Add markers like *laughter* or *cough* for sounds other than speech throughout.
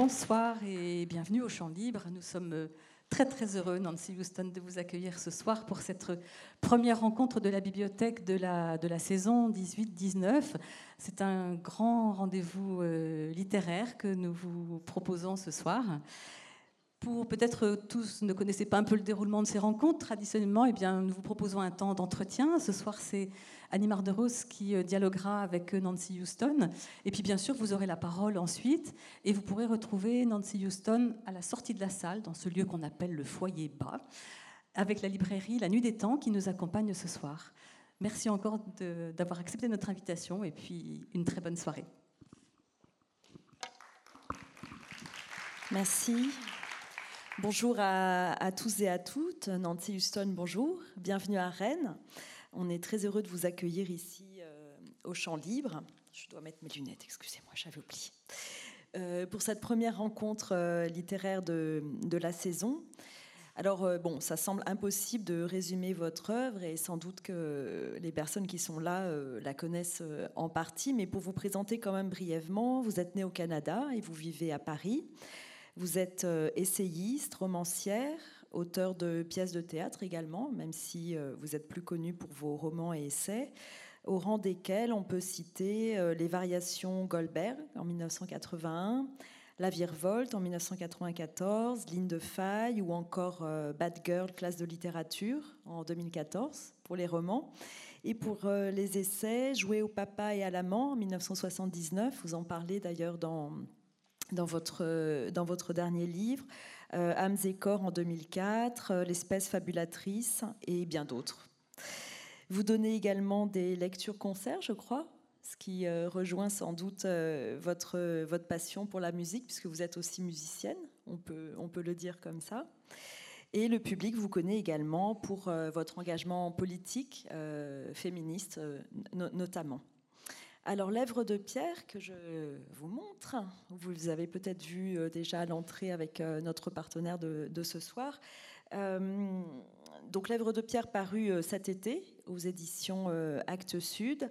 Bonsoir et bienvenue au Champ Libre. Nous sommes euh, très très heureux, Nancy Houston, de vous accueillir ce soir pour cette première rencontre de la bibliothèque de la, de la saison 18-19. C'est un grand rendez-vous euh, littéraire que nous vous proposons ce soir. Pour peut-être tous ne connaissez pas un peu le déroulement de ces rencontres, traditionnellement, eh bien, nous vous proposons un temps d'entretien. Ce soir, c'est Annie Marderos qui euh, dialoguera avec euh, Nancy Houston. Et puis, bien sûr, vous aurez la parole ensuite et vous pourrez retrouver Nancy Houston à la sortie de la salle, dans ce lieu qu'on appelle le foyer bas, avec la librairie La Nuit des Temps qui nous accompagne ce soir. Merci encore d'avoir accepté notre invitation et puis une très bonne soirée. Merci. Bonjour à, tous et à toutes. Nancy Houston, bonjour. Bienvenue à Rennes. On est très heureux de vous accueillir ici euh, au Champ Libre. Je dois mettre mes lunettes, excusez-moi, j'avais oublié. Euh, pour cette première rencontre euh, littéraire de, la saison. Alors, bon, ça semble impossible de résumer votre œuvre et sans doute que les personnes qui sont là la connaissent en partie, mais pour vous présenter quand même brièvement, vous êtes né au Canada et vous vivez à Paris. Vous êtes euh, essayiste, romancière, auteur de pièces de théâtre également, même si euh, vous êtes plus connu pour vos romans et essais, au rang desquels on peut citer euh, Les Variations Goldberg en 1981, La Virevolte en 1994, Ligne de Faille ou encore Bad Girl, classe de littérature en 2014 pour les romans. Et pour les essais, Jouer au papa et à l'amant en 1979, vous en parlez d'ailleurs dans dans votre, dans votre dernier livre, euh, Âmes et corps en 2004, euh, L'espèce fabulatrice et bien d'autres. Vous donnez également des lectures-concerts, je crois, ce qui euh, rejoint sans doute euh, votre, votre passion pour la musique, puisque vous êtes aussi musicienne, on peut, on peut le dire comme ça. Et le public vous connaît également pour votre engagement politique, féministe notamment. Alors, l'œuvre de Pierre que je vous montre, vous avez peut-être vu euh, déjà à l'entrée avec euh, notre partenaire de, ce soir. Euh, donc, l'œuvre de Pierre parue cet été aux éditions Actes Sud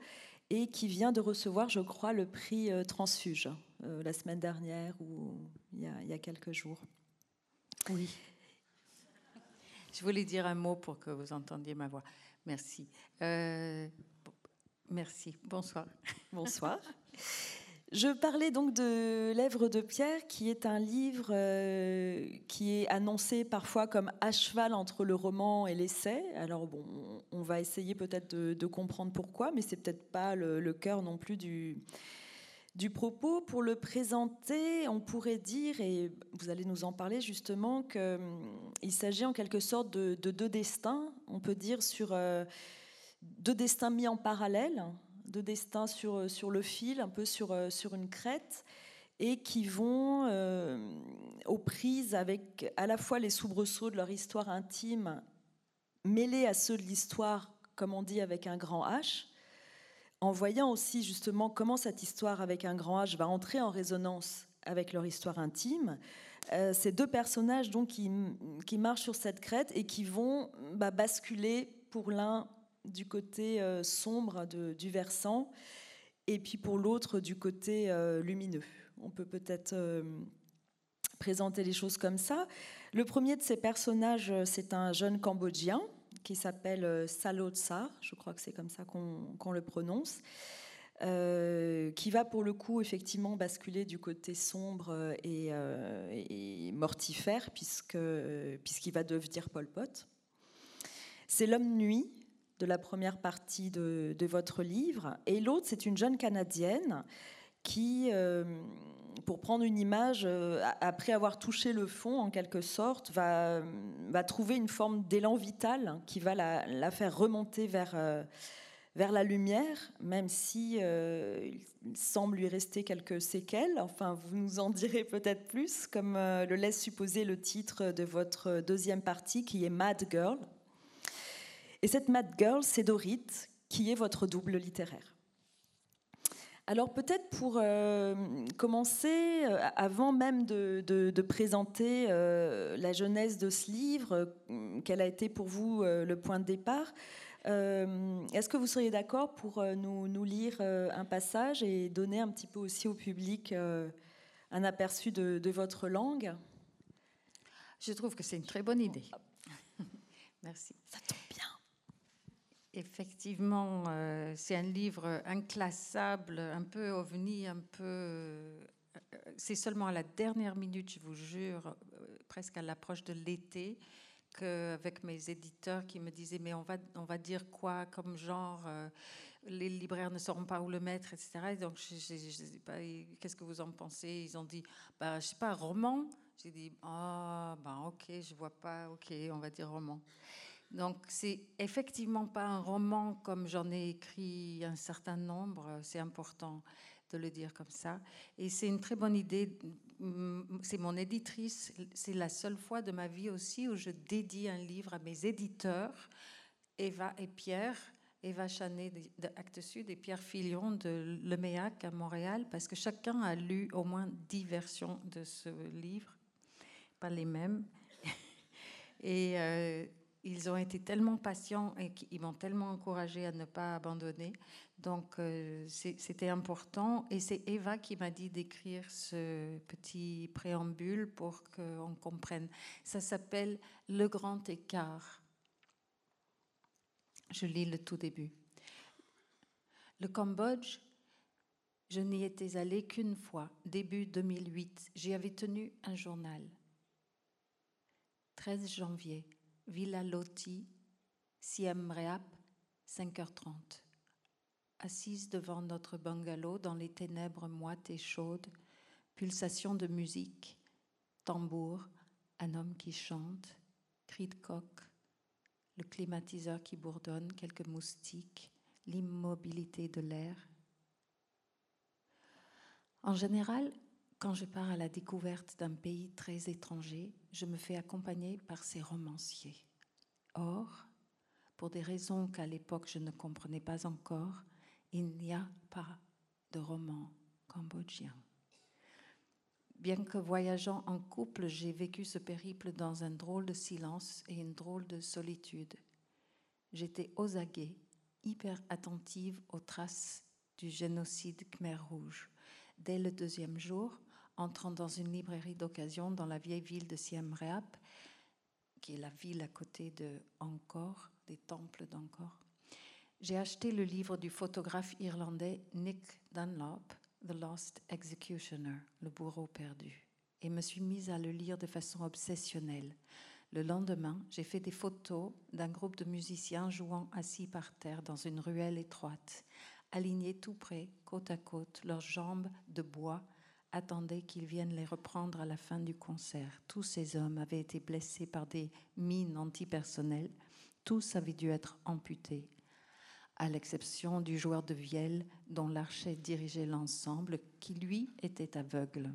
et qui vient de recevoir, je crois, le prix Transfuge la semaine dernière ou il y, a, quelques jours. Oui. Je voulais dire un mot pour que vous entendiez ma voix. Merci. Merci. Bonsoir. Bonsoir. Je parlais donc de L'Èvre de Pierre, qui est un livre euh, qui est annoncé parfois comme à cheval entre le roman et l'essai. Alors bon, on va essayer peut-être de, comprendre pourquoi, mais c'est peut-être pas le, cœur non plus du, du propos. Pour le présenter, on pourrait dire, et vous allez nous en parler justement, qu'il hum, s'agit en quelque sorte de, deux destins. On peut dire sur euh, deux destins mis en parallèle, deux destins sur, sur le fil, un peu sur, sur une crête, et qui vont euh, aux prises avec à la fois les soubresauts de leur histoire intime, mêlés à ceux de l'histoire, comme on dit, avec un grand H, en voyant aussi justement comment cette histoire avec un grand H va entrer en résonance avec leur histoire intime. Euh, ces deux personnages donc qui, qui, marchent sur cette crête et qui vont bah, basculer pour l'un du côté euh, sombre du versant, et puis pour l'autre du côté euh, lumineux. On peut peut-être euh, présenter les choses comme ça. Le premier de ces personnages, c'est un jeune Cambodgien qui s'appelle Salotsa, je crois que c'est comme ça qu'on le prononce, qui va pour le coup effectivement basculer du côté sombre et, et mortifère, puisqu'il va devenir Pol Pot. C'est l'homme nuit de la première partie de, votre livre. Et l'autre, c'est une jeune Canadienne qui, euh, pour prendre une image, euh, après avoir touché le fond, en quelque sorte, va, trouver une forme d'élan vital qui va la, faire remonter vers, euh, vers la lumière, même si il semble lui rester quelques séquelles. Enfin, vous nous en direz peut-être plus, comme le laisse supposer le titre de votre deuxième partie, qui est Mad Girl. Et cette Mad Girl, c'est Dorit, qui est votre double littéraire. Alors peut-être pour euh, commencer, euh, avant même de, présenter euh, la jeunesse de ce livre, quel a été pour vous le point de départ, est-ce que vous seriez d'accord pour nous, nous, lire un passage et donner un petit peu aussi au public un aperçu de, votre langue? Je trouve que c'est une très bonne idée. *laughs* Merci. Ça tombe bien. Effectivement, euh, c'est un livre inclassable, un peu ovni, un peu. Euh, c'est seulement à la dernière minute, je vous jure, euh, presque à l'approche de l'été, qu'avec mes éditeurs qui me disaient mais on va on va dire quoi comme genre les libraires ne sauront pas où le mettre etc donc je, je, sais pas qu'est-ce que vous en pensez? Ils ont dit bah je sais pas roman? J'ai dit ah bah ok je vois pas ok on va dire roman donc c'est effectivement pas un roman comme j'en ai écrit un certain nombre, c'est important de le dire comme ça. Et c'est une très bonne idée. C'est mon éditrice. C'est la seule fois de ma vie aussi où je dédie un livre à mes éditeurs, Eva et Pierre. Eva Chanet de Actes Sud et Pierre Filion de Leméac à Montréal, parce que chacun a lu au moins dix versions de ce livre, pas les mêmes. *laughs* Et euh, ils ont été tellement patients et ils m'ont tellement encouragé à ne pas abandonner. Donc, euh, c'était important. Et c'est Eva qui m'a dit d'écrire ce petit préambule pour qu'on comprenne. Ça s'appelle Le grand écart. Je lis le tout début. Le Cambodge, je n'y étais allée qu'une fois, début 2008. J'y avais tenu un journal. 13 janvier. Villa Loti, Siem Reap, 5h30. Assise devant notre bungalow dans les ténèbres moites et chaudes, pulsation de musique, tambour, un homme qui chante, cri de coq, le climatiseur qui bourdonne, quelques moustiques, l'immobilité de l'air. En général, quand je pars à la découverte d'un pays très étranger, je me fais accompagner par ces romanciers. Or, pour des raisons qu'à l'époque je ne comprenais pas encore, il n'y a pas de roman cambodgien. Bien que voyageant en couple, j'ai vécu ce périple dans un drôle de silence et une drôle de solitude. J'étais aux aguets, hyper attentive aux traces du génocide Khmer Rouge. Dès le deuxième jour, entrant dans une librairie d'occasion dans la vieille ville de Siem Reap, qui est la ville à côté de Angkor, des temples d'Angkor. J'ai acheté le livre du photographe irlandais Nick Dunlop, The Lost Executioner, le bourreau perdu, et me suis mise à le lire de façon obsessionnelle. Le lendemain, j'ai fait des photos d'un groupe de musiciens jouant assis par terre dans une ruelle étroite, alignés tout près, côte à côte, leurs jambes de bois attendaient qu'ils viennent les reprendre à la fin du concert. Tous ces hommes avaient été blessés par des mines antipersonnelles. Tous avaient dû être amputés, à l'exception du joueur de vielle dont l'archet dirigeait l'ensemble, qui lui était aveugle.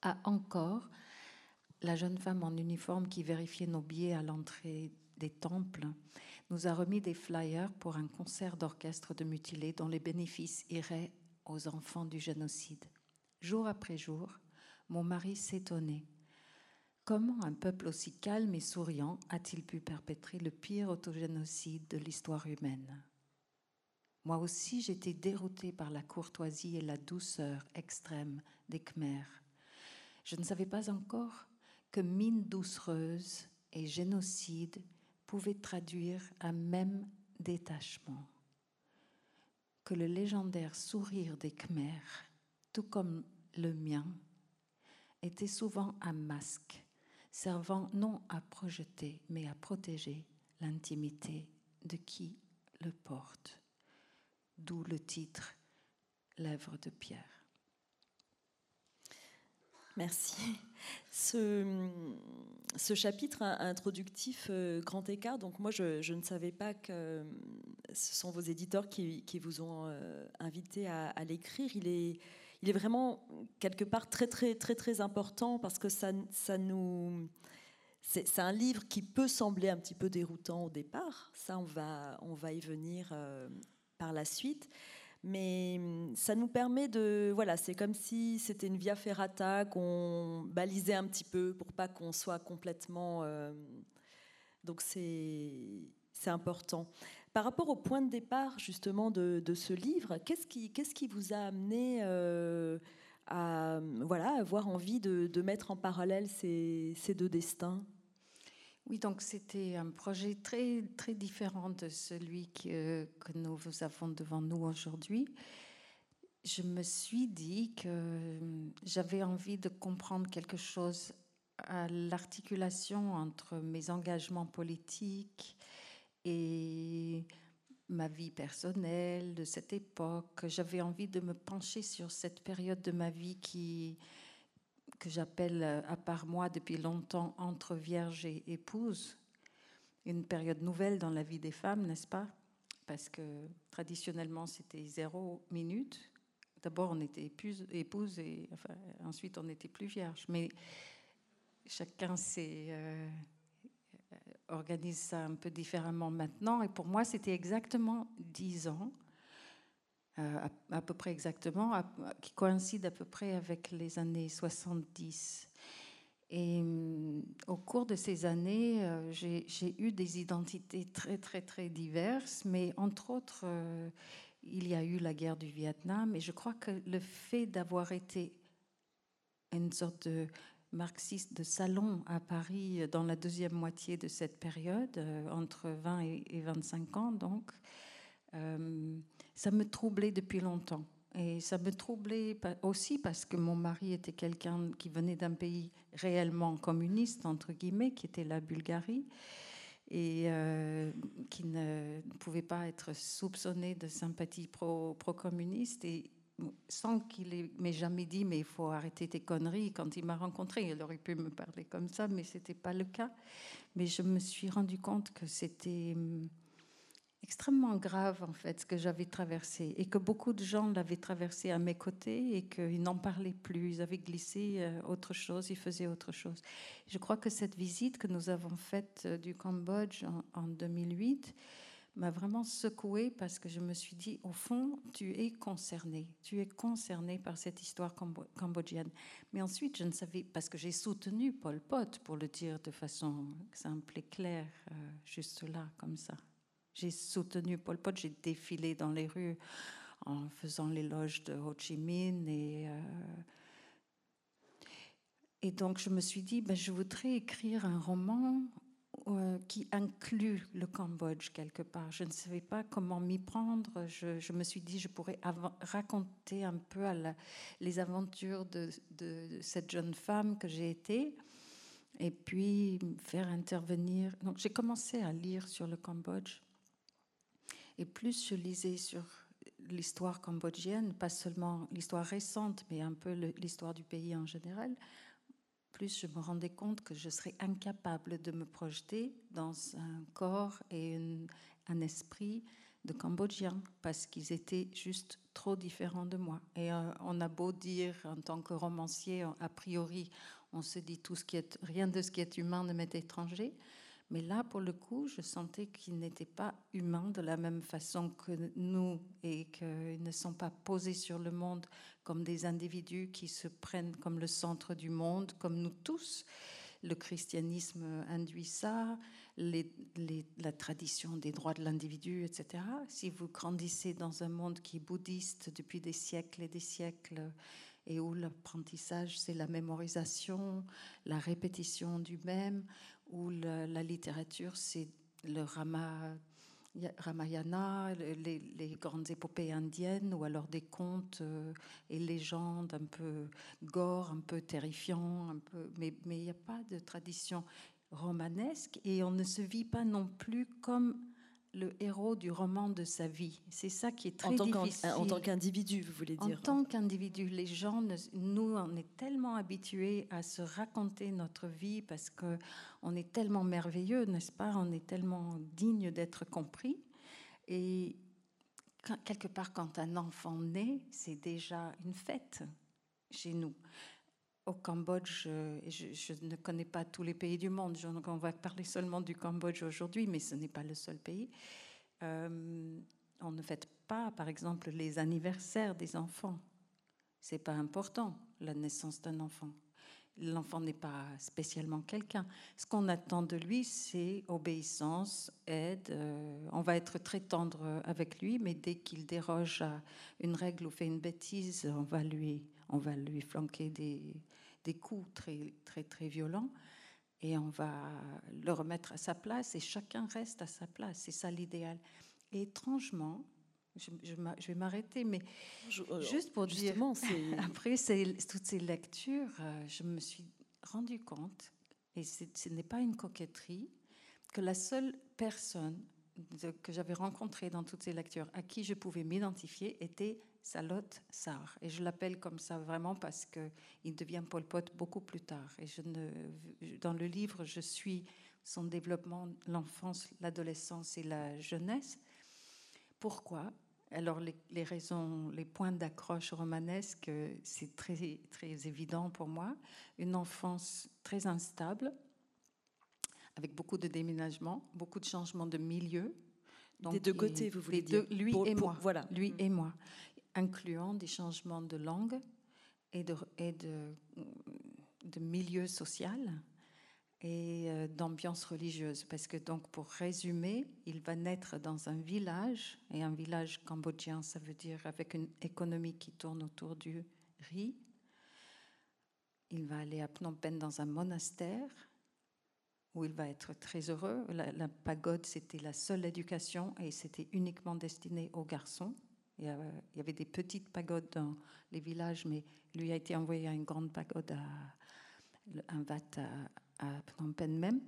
À encore, la jeune femme en uniforme qui vérifiait nos billets à l'entrée des temples nous a remis des flyers pour un concert d'orchestre de mutilés dont les bénéfices iraient aux enfants du génocide. Jour après jour, mon mari s'étonnait. Comment un peuple aussi calme et souriant a-t-il pu perpétrer le pire autogénocide de l'histoire humaine? Moi aussi, j'étais déroutée par la courtoisie et la douceur extrême des Khmers. Je ne savais pas encore que mine doucereuse et génocide pouvaient traduire un même détachement, que le légendaire sourire des Khmers tout comme le mien, était souvent un masque, servant non à projeter, mais à protéger l'intimité de qui le porte. D'où le titre Lèvres de pierre. Merci. Ce, ce chapitre introductif euh, Grand Écart, donc moi je, ne savais pas que ce sont vos éditeurs qui, vous ont euh, invité à, à l'écrire. Il est, il est vraiment quelque part très très très très important parce que ça, ça nous c'est un livre qui peut sembler un petit peu déroutant au départ. Ça, on va on va y venir euh, par la suite. Mais hum, ça nous permet de voilà, c'est comme si c'était une via ferrata qu'on balisait un petit peu pour pas qu'on soit complètement. Euh, donc c'est c'est important. Par rapport au point de départ justement de, ce livre, qu'est-ce qui, vous a amené euh, à voilà, avoir envie de, mettre en parallèle ces, deux destins? Oui, donc c'était un projet très, très différent de celui que, que nous avons devant nous aujourd'hui. Je me suis dit que j'avais envie de comprendre quelque chose à l'articulation entre mes engagements politiques et ma vie personnelle de cette époque. J'avais envie de me pencher sur cette période de ma vie qui, que j'appelle, à part moi depuis longtemps, entre vierge et épouse. Une période nouvelle dans la vie des femmes, n'est-ce pas? Parce que traditionnellement, c'était zéro minute. D'abord, on était épouse, et ensuite, on n'était plus vierge. Mais chacun s'est. Euh, organise ça un peu différemment maintenant. Et pour moi, c'était exactement dix ans, euh, à, peu près exactement, qui coïncide à peu près avec les années 70. Et euh, au cours de ces années, euh, j'ai eu des identités très, très, très diverses, mais entre autres, il y a eu la guerre du Vietnam, et je crois que le fait d'avoir été une sorte de marxiste de salon à Paris dans la deuxième moitié de cette période, euh, entre 20 et 25 ans donc, euh, ça me troublait depuis longtemps. Et ça me troublait aussi parce que mon mari était quelqu'un qui venait d'un pays réellement communiste, entre guillemets, qui était la Bulgarie, et euh, qui ne pouvait pas être soupçonné de sympathie pro-communiste. et sans qu'il m'ait jamais dit mais il faut arrêter tes conneries quand il m'a rencontré. Il aurait pu me parler comme ça, mais c'était pas le cas. Mais je me suis rendu compte que c'était hum, extrêmement grave en fait ce que j'avais traversé et que beaucoup de gens l'avaient traversé à mes côtés et qu'ils n'en parlaient plus. Ils avaient glissé euh, autre chose, ils faisaient autre chose. Je crois que cette visite que nous avons faite euh, du Cambodge en 2008 m'a vraiment secouée parce que je me suis dit, au fond, tu es concerné, tu es concerné par cette histoire cambodgienne. Mais ensuite, je ne savais, parce que j'ai soutenu Pol Pot, pour le dire de façon simple et claire, euh, juste là, comme ça. J'ai soutenu Pol Pot, j'ai défilé dans les rues en faisant l'éloge de Ho Chi Minh et. Euh, et donc je me suis dit, ben, je voudrais écrire un roman euh, qui inclut le Cambodge quelque part. Je ne savais pas comment m'y prendre. Je, me suis dit je pourrais raconter un peu les aventures de, cette jeune femme que j'ai été et puis faire intervenir. Donc j'ai commencé à lire sur le Cambodge et plus je lisais sur l'histoire cambodgienne, pas seulement l'histoire récente, mais un peu l'histoire du pays en général, plus je me rendais compte que je serais incapable de me projeter dans un corps et un esprit de Cambodgiens parce qu'ils étaient juste trop différents de moi. Et euh, on a beau dire en tant que romancier, a priori, on se dit tout ce qui est rien de ce qui est humain ne m'est étranger. Mais là, pour le coup, je sentais qu'ils n'étaient pas humains de la même façon que nous et qu'ils ne sont pas posés sur le monde comme des individus qui se prennent comme le centre du monde, comme nous tous. Le christianisme induit ça, la tradition des droits de l'individu, etc. Si vous grandissez dans un monde qui est bouddhiste depuis des siècles et des siècles, et où l'apprentissage, c'est la mémorisation, la répétition du même, où la, littérature, c'est le Ramayana, les, grandes épopées indiennes, ou alors des contes euh, et légendes un peu gore, un peu terrifiants, un peu, mais il n'y a pas de tradition romanesque et on ne se vit pas non plus comme le héros du roman de sa vie. C'est ça qui est très difficile. En tant qu'individu, vous voulez dire En tant qu'individu, les gens, nous, on est tellement habitués à se raconter notre vie parce que on est tellement merveilleux, n'est-ce pas? On est tellement digne d'être compris. Et quelque part, quand un enfant naît, c'est déjà une fête chez nous au Cambodge, euh, je, ne connais pas tous les pays du monde, on va parler seulement du Cambodge aujourd'hui, mais ce n'est pas le seul pays. Euh, on ne fête pas, par exemple, les anniversaires des enfants. C'est pas important, la naissance d'un enfant. L'enfant n'est pas spécialement quelqu'un. Ce qu'on attend de lui, c'est obéissance, aide. Euh, on va être très tendre avec lui, mais dès qu'il déroge à une règle ou fait une bêtise, on va lui on va lui flanquer des, des coups très, très, très violents et on va le remettre à sa place et chacun reste à sa place. C'est ça l'idéal. Et étrangement, je, vais m'arrêter, mais euh, juste pour dire, *laughs* après toutes ces lectures, euh, je me suis rendu compte, et ce n'est pas une coquetterie, que la seule personne que j'avais rencontrée dans toutes ces lectures à qui je pouvais m'identifier était Salotte Sarr. Et je l'appelle comme ça vraiment parce qu'il devient Pol Pot beaucoup plus tard. Et je ne, dans le livre, je suis son développement, l'enfance, l'adolescence et la jeunesse. Pourquoi? Alors les, raisons, les points d'accroche romanesque, c'est très, très évident pour moi. Une enfance très instable, avec beaucoup de déménagements, beaucoup de changements de milieu. Donc, des deux côtés, vous voulez dire Lui et moi. Voilà. Lui mm. et moi incluant des changements de langue et de, milieu social et euh, d'ambiance religieuse. Parce que donc, pour résumer, il va naître dans un village, et un village cambodgien, ça veut dire avec une économie qui tourne autour du riz. Il va aller à Phnom Penh dans un monastère où il va être très heureux. La, la pagode, c'était la seule éducation et c'était uniquement destiné aux garçons. Il y avait des petites pagodes dans les villages, mais lui a été envoyé à une grande pagode, à un vat à, Phnom Penh même.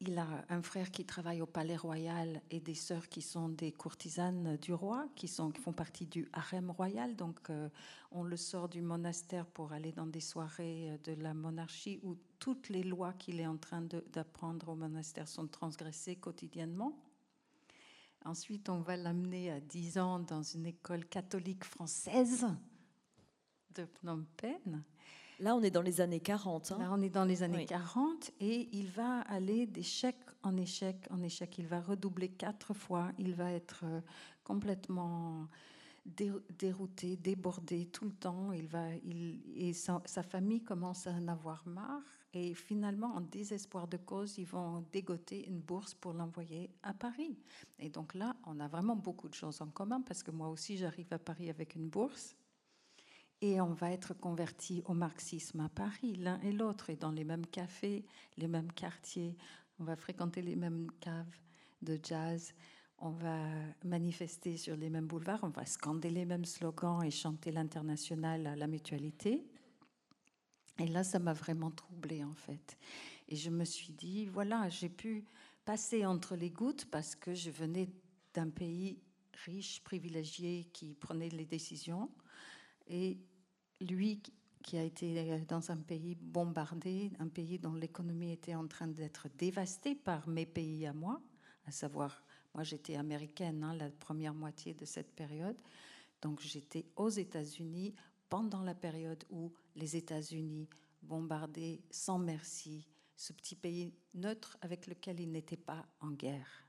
Il a un frère qui travaille au palais royal et des sœurs qui sont des courtisanes du roi, qui, sont, qui font partie du harem royal. Donc, euh, on le sort du monastère pour aller dans des soirées de la monarchie où toutes les lois qu'il est en train d'apprendre au monastère sont transgressées quotidiennement. Ensuite, on va l'amener à 10 ans dans une école catholique française de Phnom Penh. Là, on est dans les années 40. Hein. Là, on est dans les années 40 et il va aller d'échec en échec en échec. Il va redoubler quatre fois. Il va être euh, complètement dérouté, débordé tout le temps. Il va, il, et sa, sa famille commence à en avoir marre. Et finalement, en désespoir de cause, ils vont dégoter une bourse pour l'envoyer à Paris. Et donc là, on a vraiment beaucoup de choses en commun parce que moi aussi, j'arrive à Paris avec une bourse. Et on va être convertis au marxisme à Paris, l'un et l'autre, et dans les mêmes cafés, les mêmes quartiers. On va fréquenter les mêmes caves de jazz. On va manifester sur les mêmes boulevards. On va scander les mêmes slogans et chanter l'international à la mutualité. Et là, ça m'a vraiment troublée en fait. Et je me suis dit, voilà, j'ai pu passer entre les gouttes parce que je venais d'un pays riche, privilégié, qui prenait les décisions. Et lui, qui a été dans un pays bombardé, un pays dont l'économie était en train d'être dévastée par mes pays à moi, à savoir, moi j'étais américaine hein, la première moitié de cette période, donc j'étais aux États-Unis pendant la période où les États-Unis bombardaient sans merci ce petit pays neutre avec lequel ils n'étaient pas en guerre.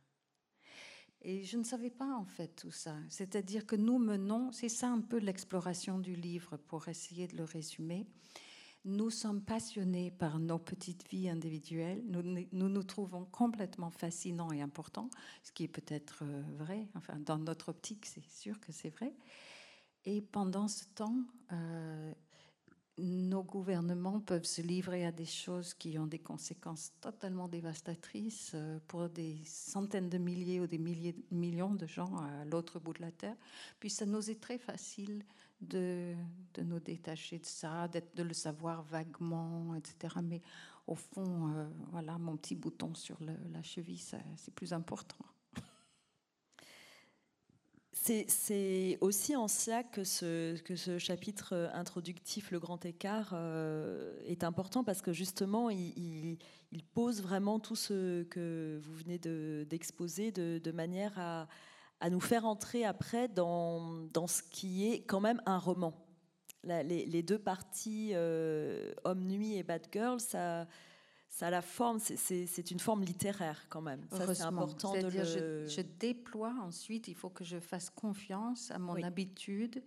Et je ne savais pas en fait tout ça. C'est-à-dire que nous menons, c'est ça un peu l'exploration du livre pour essayer de le résumer. Nous sommes passionnés par nos petites vies individuelles. Nous nous, nous trouvons complètement fascinants et importants, ce qui est peut-être euh, vrai. Enfin, dans notre optique, c'est sûr que c'est vrai. Et pendant ce temps, euh, nos gouvernements peuvent se livrer à des choses qui ont des conséquences totalement dévastatrices euh, pour des centaines de milliers ou des milliers, millions de gens à l'autre bout de la Terre. Puis ça nous est très facile de, de nous détacher de ça, de le savoir vaguement, etc. Mais au fond, euh, voilà, mon petit bouton sur la cheville, c'est plus important. C'est aussi en cela que ce, que ce, chapitre introductif, le grand écart, euh, est important parce que justement, il, pose vraiment tout ce que vous venez d'exposer de, manière à, à, nous faire entrer après dans, dans, ce qui est quand même un roman. les, deux parties, euh, Homme-Nuit et Bad Girl, ça ça a la forme, c'est une forme littéraire quand même. Ça, c'est important de le... je, déploie ensuite, il faut que je fasse confiance à mon habitude,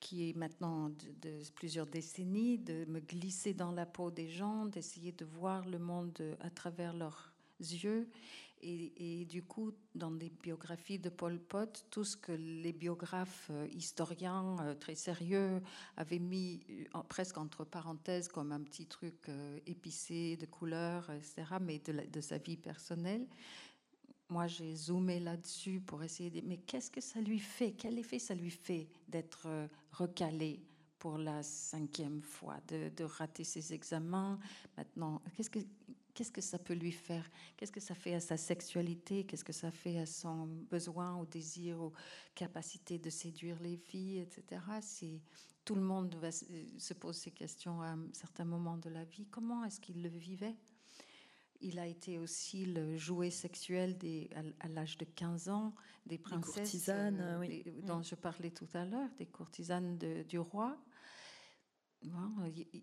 qui est maintenant de, plusieurs décennies, de me glisser dans la peau des gens, d'essayer de voir le monde à travers leurs yeux Et, du coup, dans des biographies de Pol Pot, tout ce que les biographes euh, historiens euh, très sérieux avaient mis euh, presque entre parenthèses comme un petit truc épicé de couleurs, etc., mais de, de sa vie personnelle, moi j'ai zoomé là-dessus pour essayer de... Mais qu'est-ce que ça lui fait? Quel effet ça lui fait d'être recalé pour la cinquième fois, de, de rater ses examens? Maintenant, qu'est-ce que qu'est-ce que ça peut lui faire? Qu'est-ce que ça fait à sa sexualité? Qu'est-ce que ça fait à son besoin, au désir, aux capacités de séduire les filles, etc. Si tout le monde va, se pose ces questions à un certain moment de la vie, comment est-ce qu'il le vivait? Il a été aussi le jouet sexuel des, à, l'âge de 15 ans des princesses courtisanes, euh, oui. dont je parlais tout à l'heure, des courtisanes du roi.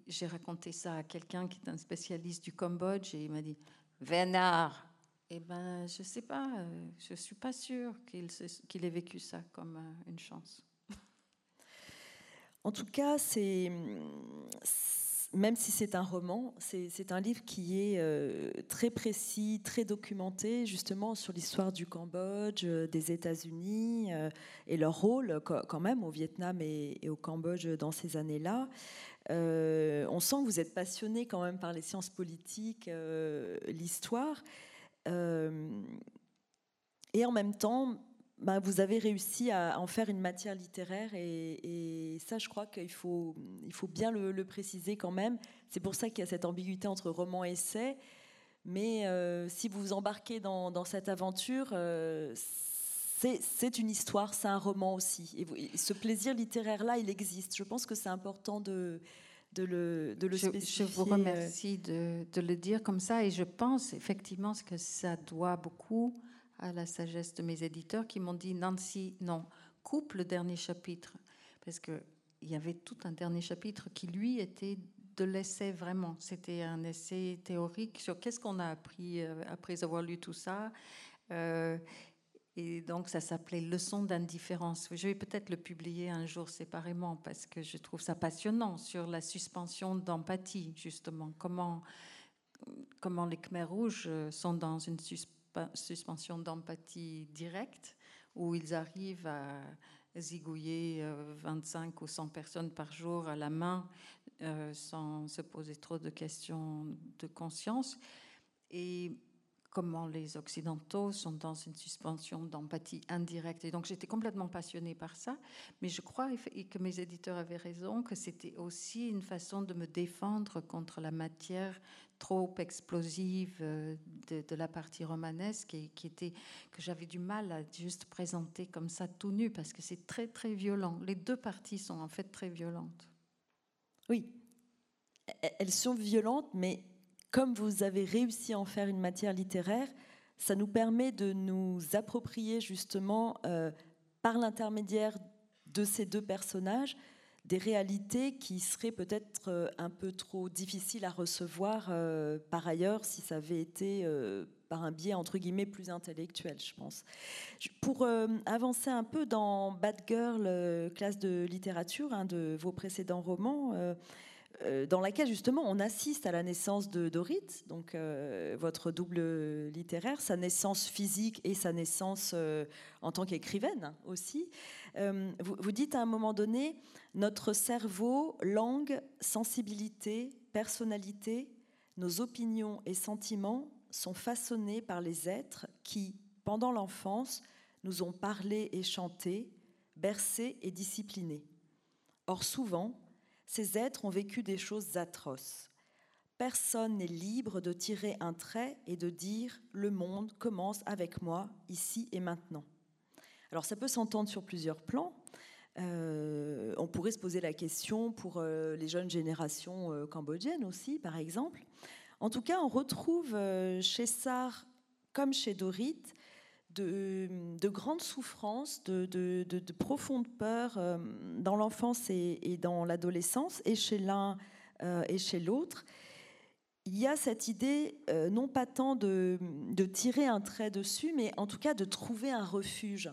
J'ai raconté ça à quelqu'un qui est un spécialiste du Cambodge et il m'a dit Vénard Eh ben, je sais pas, euh, je suis pas sûre qu'il qu'il ait vécu ça comme euh, une chance. En tout cas, c'est même si c'est un roman, c'est un livre qui est euh, très précis, très documenté, justement sur l'histoire du Cambodge, des États-Unis et leur rôle quand même au Vietnam et, et au Cambodge dans ces années-là. Euh, on sent que vous êtes passionné quand même par les sciences politiques, euh, l'histoire. Euh, et en même temps, bah, vous avez réussi à en faire une matière littéraire. Et, ça, je crois qu'il faut, il faut bien le, préciser quand même. C'est pour ça qu'il y a cette ambiguïté entre roman et essai. Mais si vous vous embarquez dans, cette aventure, c'est une histoire, c'est un roman aussi. Et, ce plaisir littéraire-là, il existe. Je pense que c'est important de, de le, de le je, spécifier. Je vous remercie de, de, le dire comme ça. Et je pense effectivement que ça doit beaucoup à la sagesse de mes éditeurs qui m'ont dit Nancy, non, coupe le dernier chapitre. Parce qu'il y avait tout un dernier chapitre qui, lui, était de l'essai vraiment. C'était un essai théorique sur qu'est-ce qu'on a appris euh, après avoir lu tout ça. Euh, et donc, ça s'appelait Leçon d'indifférence. Je vais peut-être le publier un jour séparément parce que je trouve ça passionnant sur la suspension d'empathie, justement. Comment, comment les Khmers rouges sont dans une suspension d'empathie directe où ils arrivent à zigouiller 25 euh, ou 100 personnes par jour à la main euh, sans se poser trop de questions de conscience. Et comment les Occidentaux sont dans une suspension d'empathie indirecte. Et donc j'étais complètement passionnée par ça, mais je crois que mes éditeurs avaient raison, que c'était aussi une façon de me défendre contre la matière trop explosive euh, de, la partie romanesque et qui était que j'avais du mal à juste présenter comme ça tout nu parce que c'est très très violent. Les deux parties sont en fait très violentes. Oui, elles sont violentes, mais comme vous avez réussi à en faire une matière littéraire, ça nous permet de nous approprier justement, euh, par l'intermédiaire de ces deux personnages, des réalités qui seraient peut-être euh, un peu trop difficiles à recevoir euh, par ailleurs si ça avait été par un biais entre guillemets plus intellectuel, je pense. Pour avancer un peu dans Bad Girl, classe de littérature, un de vos précédents romans, dans laquelle justement on assiste à la naissance de Dorit, donc euh, votre double littéraire, sa naissance physique et sa naissance euh, en tant qu'écrivaine aussi. Vous, vous, dites à un moment donné, notre cerveau, langue, sensibilité, personnalité, nos opinions et sentiments sont façonnés par les êtres qui, pendant l'enfance, nous ont parlé et chanté, bercés et disciplinés. Or souvent, ces êtres ont vécu des choses atroces. Personne n'est libre de tirer un trait et de dire le monde commence avec moi, ici et maintenant. Alors ça peut s'entendre sur plusieurs plans. Euh, on pourrait se poser la question pour euh, les jeunes générations euh, cambodgiennes aussi, par exemple. En tout cas, on retrouve chez Sar, comme chez Dorit, de, grandes souffrances, de, de, profondes peurs euh, dans l'enfance et, dans l'adolescence, et chez l'un euh, et chez l'autre. Il y a cette idée, euh, non pas tant de, tirer un trait dessus, mais en tout cas de trouver un refuge.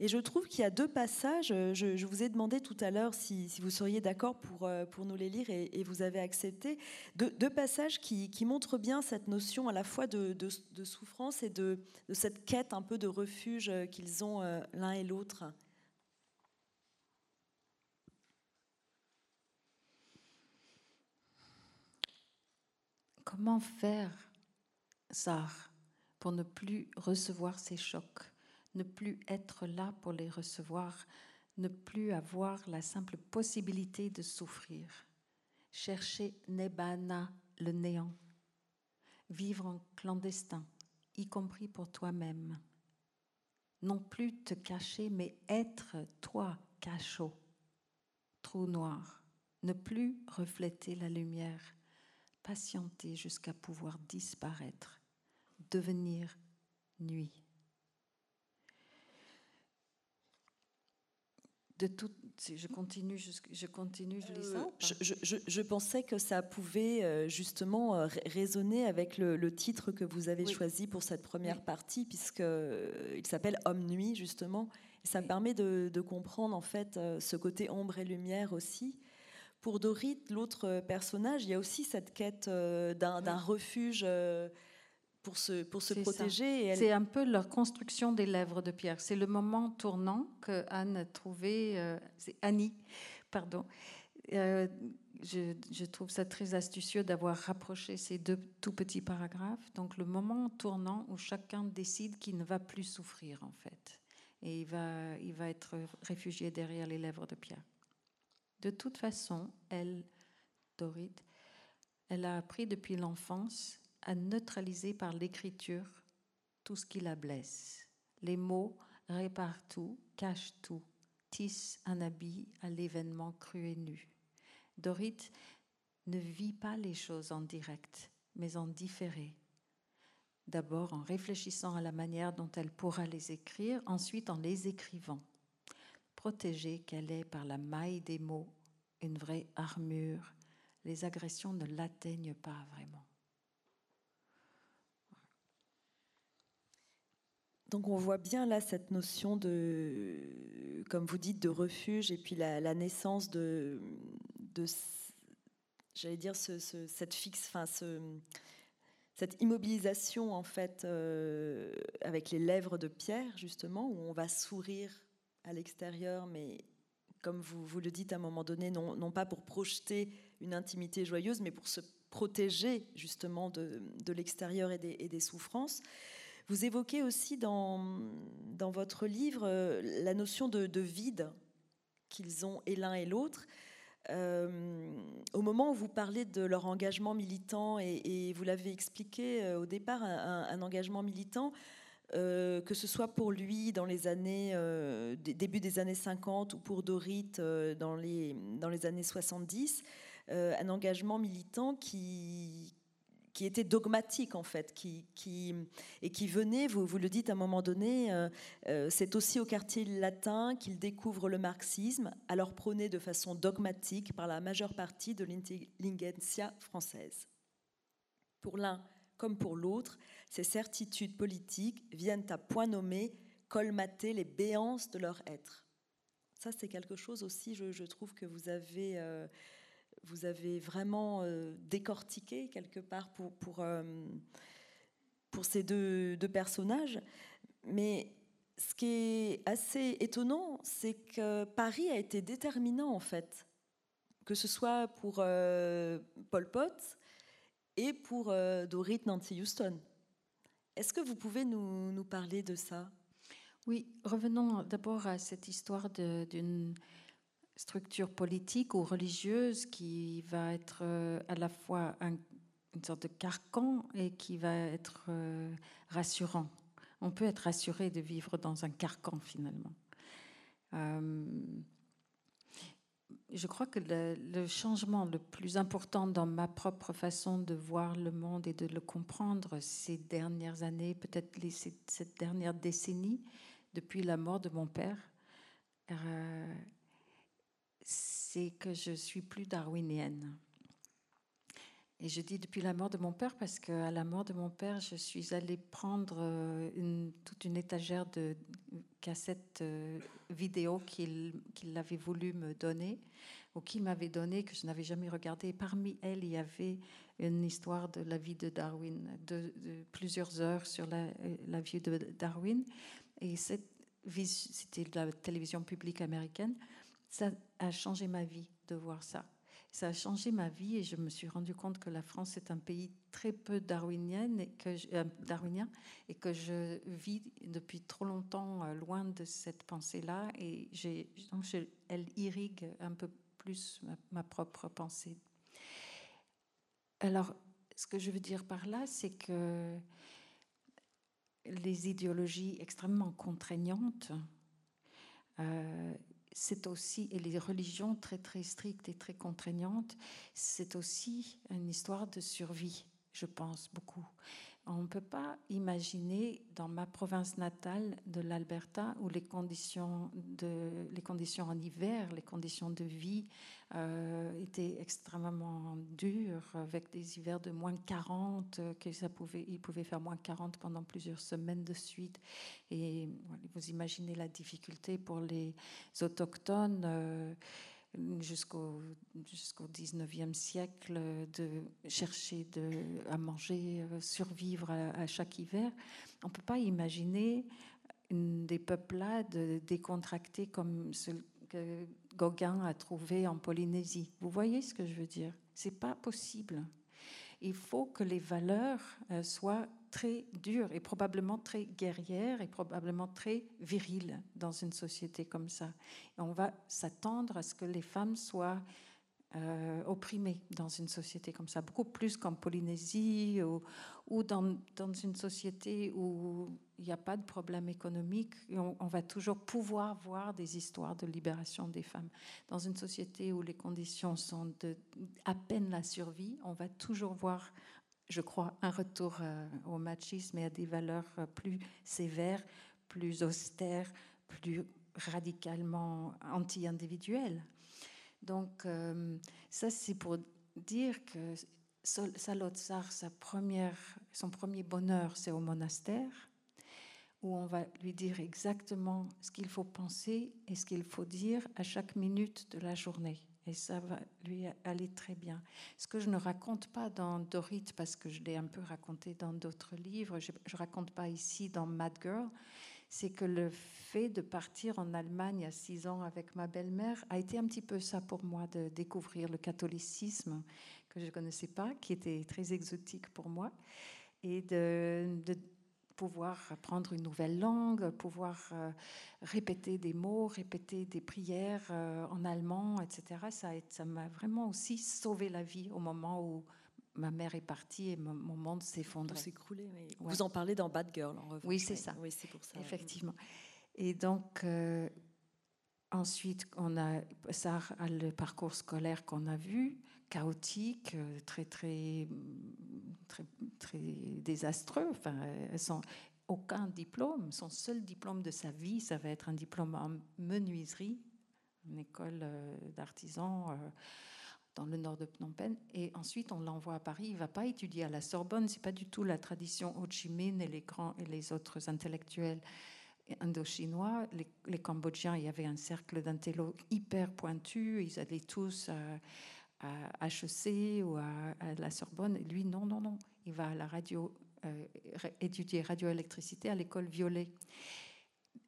Et je trouve qu'il y a deux passages, je, vous ai demandé tout à l'heure si, vous seriez d'accord pour, euh, pour nous les lire et, vous avez accepté, deux, passages qui, montrent bien cette notion à la fois de, souffrance et de, cette quête un peu de refuge qu'ils ont euh, l'un et l'autre. Comment faire, Zar, pour ne plus recevoir ces chocs? Ne plus être là pour les recevoir, ne plus avoir la simple possibilité de souffrir. Chercher Nebana, le néant. Vivre en clandestin, y compris pour toi-même. Non plus te cacher, mais être toi, cachot. Trou noir. Ne plus refléter la lumière. Patienter jusqu'à pouvoir disparaître. Devenir nuit. De tout. Je continue, je, continue, je lis ça. Euh, je, pensais que ça pouvait euh, justement euh, résonner avec le, titre que vous avez choisi pour cette première partie, puisque il s'appelle Homme Nuit justement. Et ça me permet de, de, comprendre en fait ce côté ombre et lumière aussi. Pour Dorit, l'autre personnage, il y a aussi cette quête d'un refuge pour se, pour se protéger. C'est un peu la construction des lèvres de pierre. C'est le moment tournant que Anne a trouvé, euh, c'est Annie, pardon. Euh, je, je, trouve ça très astucieux d'avoir rapproché ces deux tout petits paragraphes. Donc le moment tournant où chacun décide qu'il ne va plus souffrir en fait. Et il va, il va être réfugié derrière les lèvres de pierre. De toute façon, elle, Dorit, elle a appris depuis l'enfance à neutraliser par l'écriture tout ce qui la blesse. Les mots réparent tout, cachent tout, tissent un habit à l'événement cru et nu. Dorit ne vit pas les choses en direct, mais en différé. D'abord en réfléchissant à la manière dont elle pourra les écrire, ensuite en les écrivant. Protégée qu'elle est par la maille des mots, une vraie armure, les agressions ne l'atteignent pas vraiment. Donc on voit bien là cette notion de, comme vous dites, de refuge et puis la, naissance de, j'allais dire, cette fixe, enfin, cette immobilisation en fait euh, avec les lèvres de pierre justement, où on va sourire à l'extérieur, mais comme vous, vous, le dites à un moment donné, non, pas pour projeter une intimité joyeuse, mais pour se protéger justement de, de l'extérieur et des, souffrances. Vous évoquez aussi dans, dans votre livre euh, la notion de, vide qu'ils ont et l'un et l'autre. Euh, au moment où vous parlez de leur engagement militant, et, vous l'avez expliqué euh, au départ, un, engagement militant, que ce soit pour lui dans les années, début des années 50 ou pour Dorit dans, les, dans les années 70, un engagement militant qui, qui était dogmatique en fait, qui, et qui venait, vous, vous le dites à un moment donné, euh, euh, c'est aussi au quartier latin qu'il découvre le marxisme, alors prôné de façon dogmatique par la majeure partie de l'intelligentsia française. Pour l'un comme pour l'autre, ces certitudes politiques viennent à point nommé colmater les béances de leur être. Ça, c'est quelque chose aussi, je, trouve que vous avez... Euh, vous avez vraiment euh, décortiqué quelque part pour, pour, euh, pour ces deux, deux, personnages. Mais ce qui est assez étonnant, c'est que Paris a été déterminant en fait, que ce soit pour euh, Pol Pot et pour Dorit Nancy Houston. Est-ce que vous pouvez nous parler de ça? Oui, revenons d'abord à cette histoire d'une structure politique ou religieuse qui va être euh, à la fois une sorte de carcan et qui va être euh, rassurant. On peut être rassuré de vivre dans un carcan finalement. Euh, je crois que le, changement le plus important dans ma propre façon de voir le monde et de le comprendre ces dernières années, peut-être cette dernière décennie, depuis la mort de mon père, c'est que je suis plus darwinienne. Et je dis depuis la mort de mon père parce qu'à la mort de mon père, je suis allée prendre euh, toute une étagère de cassettes euh, vidéo qu'il avait voulu me donner ou qu'il m'avait donné que je n'avais jamais regardé. Parmi elles, il y avait une histoire de la vie de Darwin, de, plusieurs heures sur la, euh, la, vie de Darwin. Et c'était la télévision publique américaine. Ça a changé ma vie de voir ça. Ça a changé ma vie et je me suis rendu compte que la France est un pays très peu darwinien et que je, euh, darwinien et que je vis depuis trop longtemps euh, loin de cette pensée-là et donc elle irrigue un peu plus ma, propre pensée. Alors, ce que je veux dire par là, c'est que les idéologies extrêmement contraignantes euh, c'est aussi, et les religions très très strictes et très contraignantes, c'est aussi une histoire de survie, je pense beaucoup. On ne peut pas imaginer dans ma province natale de l'Alberta où les conditions, en hiver, les conditions de vie euh, étaient extrêmement dures, avec des hivers de moins 40, que ça faire moins 40 pendant plusieurs semaines de suite. Et vous imaginez la difficulté pour les autochtones. Euh, jusqu'au jusqu'au 19e siècle de chercher de, à manger, euh, survivre à, chaque hiver. On ne peut pas imaginer des peuplades décontractées comme ce que Gauguin a trouvé en Polynésie. Vous voyez ce que je veux dire? C'est pas possible. Il faut que les valeurs euh, soient très dure et probablement très guerrière et probablement très virile dans une société comme ça. on va s'attendre à ce que les femmes soient euh, opprimées dans une société comme ça, beaucoup plus qu'en Polynésie ou, dans, une société où il n'y a pas de problème économique. on, va toujours pouvoir voir des histoires de libération des femmes. Dans une société où les conditions sont à peine la survie, on va toujours voir je crois, un retour euh, au machisme et à des valeurs euh, plus sévères, plus austères, plus radicalement anti-individuelles. Donc, euh, ça, c'est pour dire que Salotsar, sa première, son premier bonheur, c'est au monastère, où on va lui dire exactement ce qu'il faut penser et ce qu'il faut dire à chaque minute de la journée et ça va lui aller très bien. Ce que je ne raconte pas dans Dorit, parce que je l'ai un peu raconté dans d'autres livres, je ne raconte pas ici dans Mad Girl, c'est que le fait de partir en Allemagne à six ans avec ma belle-mère a été un petit peu ça pour moi, de découvrir le catholicisme que je ne connaissais pas, qui était très exotique pour moi, et de, de pouvoir apprendre une nouvelle langue, pouvoir euh, répéter des mots, répéter des prières euh, en allemand, etc. Ça m'a vraiment aussi sauvé la vie au moment où ma mère est partie et mon, monde s'effondrait. Vous en parlez dans Bad Girl, en revanche. Oui, c'est ça. Oui, c'est pour ça. Effectivement. Et donc, euh, ensuite, on a ça le parcours scolaire qu'on a vu chaotique, euh, très, très, très, très désastreux. Enfin, elles sont aucun diplôme. Son seul diplôme de sa vie, ça va être un diplôme en menuiserie, une école euh, d'artisans euh, dans le nord de Phnom Penh. Et ensuite, on l'envoie à Paris. Il ne va pas étudier à la Sorbonne. C'est pas du tout la tradition Ho Chi Minh et les grands et les autres intellectuels indochinois. Les, les Cambodgiens, il y avait un cercle d'intello hyper pointu. Ils allaient tous à HEC ou à, la Sorbonne. Lui, non, non, non. Il va à la radio, euh, étudier radioélectricité à l'école Violet.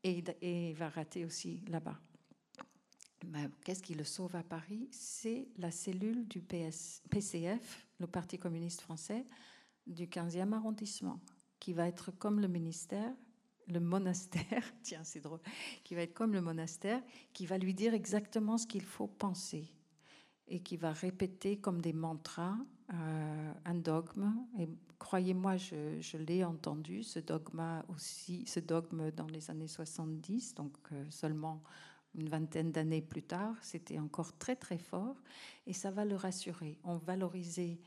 Et, il va rater aussi là-bas. Qu'est-ce qui le sauve à Paris? C'est la cellule du PCF, le Parti communiste français, du 15e arrondissement, qui va être comme le ministère, le monastère, *laughs* tiens c'est drôle, qui va être comme le monastère, qui va lui dire exactement ce qu'il faut penser et qui va répéter comme des mantras euh, un dogme. Et croyez-moi, je, l'ai entendu, ce dogme aussi, ce dogme dans les années 70, donc euh, seulement une vingtaine d'années plus tard, c'était encore très très fort et ça va le rassurer. On valorisait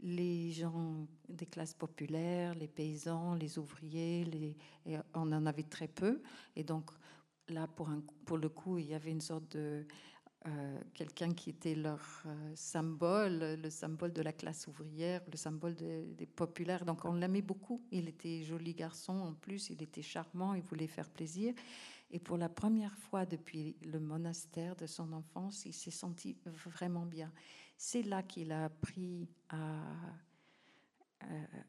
les gens des classes populaires, les paysans, les ouvriers, et on en avait très peu. Et donc là, pour le coup, il y avait une sorte de euh, quelqu'un qui était leur euh, symbole, le symbole de la classe ouvrière, le symbole des populaires. Donc on l'aimait beaucoup. Il était joli garçon en plus, il était charmant, il voulait faire plaisir. Et pour la première fois depuis le monastère de son enfance, il s'est senti vraiment bien. C'est là qu'il a appris à,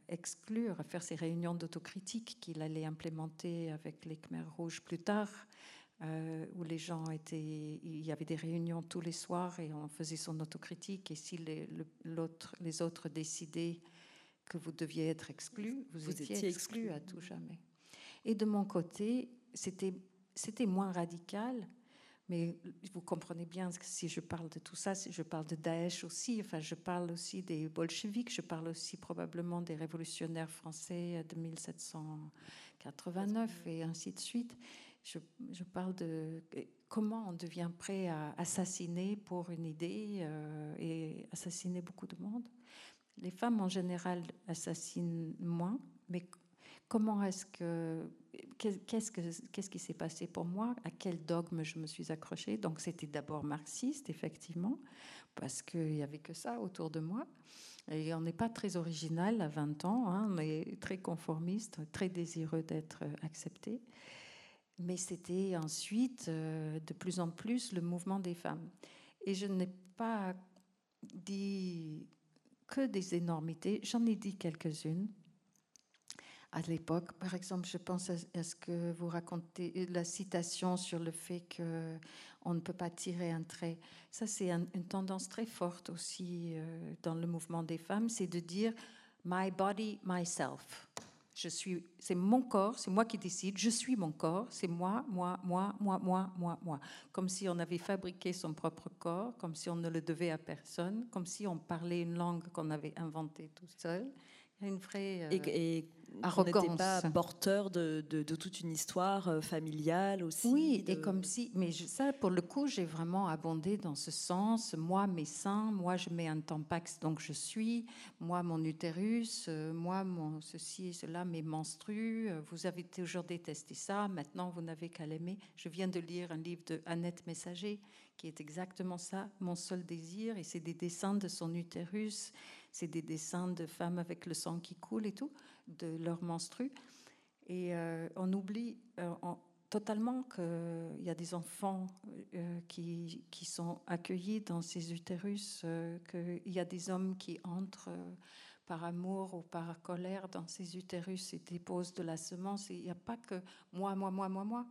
exclure, à faire ses réunions d'autocritique qu'il allait implémenter avec les Khmer rouges plus tard. Euh, où les gens étaient, il y avait des réunions tous les soirs et on faisait son autocritique. Et si les, les autres décidaient que vous deviez être exclu, vous, étiez, exclu, à tout jamais. Et de mon côté, c'était c'était moins radical, mais vous comprenez bien que si je parle de tout ça, si je parle de Daesh aussi, enfin je parle aussi des bolcheviks, je parle aussi probablement des révolutionnaires français de 1789 et ainsi de suite je, parle de comment on devient prêt à assassiner pour une idée euh, et assassiner beaucoup de monde. Les femmes en général assassinent moins, mais comment est-ce que qu'est-ce que qu'est-ce qui s'est passé pour moi? À quel dogme je me suis accrochée? Donc c'était d'abord marxiste, effectivement, parce qu'il n'y avait que ça autour de moi. Et on n'est pas très original à 20 ans, hein, on est très conformiste, très désireux d'être accepté mais c'était ensuite euh, de plus en plus le mouvement des femmes. Et je n'ai pas dit que des énormités, j'en ai dit quelques-unes à l'époque. Par exemple, je pense à, ce que vous racontez, la citation sur le fait que on ne peut pas tirer un trait. Ça, c'est une tendance très forte aussi euh, dans le mouvement des femmes, c'est de dire my body, myself. Je suis, c'est mon corps, c'est moi qui décide. Je suis mon corps, c'est moi, moi, moi, moi, moi, moi, moi. Comme si on avait fabriqué son propre corps, comme si on ne le devait à personne, comme si on parlait une langue qu'on avait inventée tout seul. Une vraie et, on n'était pas porteur de, de, toute une histoire euh, familiale aussi. Oui, et comme si, mais ça, pour le coup, j'ai vraiment abondé dans ce sens. Moi, mes seins, moi, je mets un tampax, donc je suis. Moi, mon utérus, euh, moi, mon ceci et cela, mes menstrues. Euh, vous avez toujours détesté ça. Maintenant, vous n'avez qu'à l'aimer. Je viens de lire un livre de Annette Messager qui est exactement ça, mon seul désir, et c'est des dessins de son utérus, c'est des dessins de femmes avec le sang qui coule et tout de leur menstru. Et euh, on oublie euh, totalement qu'il y a des enfants euh, qui, qui, sont accueillis dans ces utérus, qu'il y a des hommes qui entrent par amour ou par colère dans ces utérus et déposent de la semence. Il n'y a pas que moi, moi, moi, moi, moi.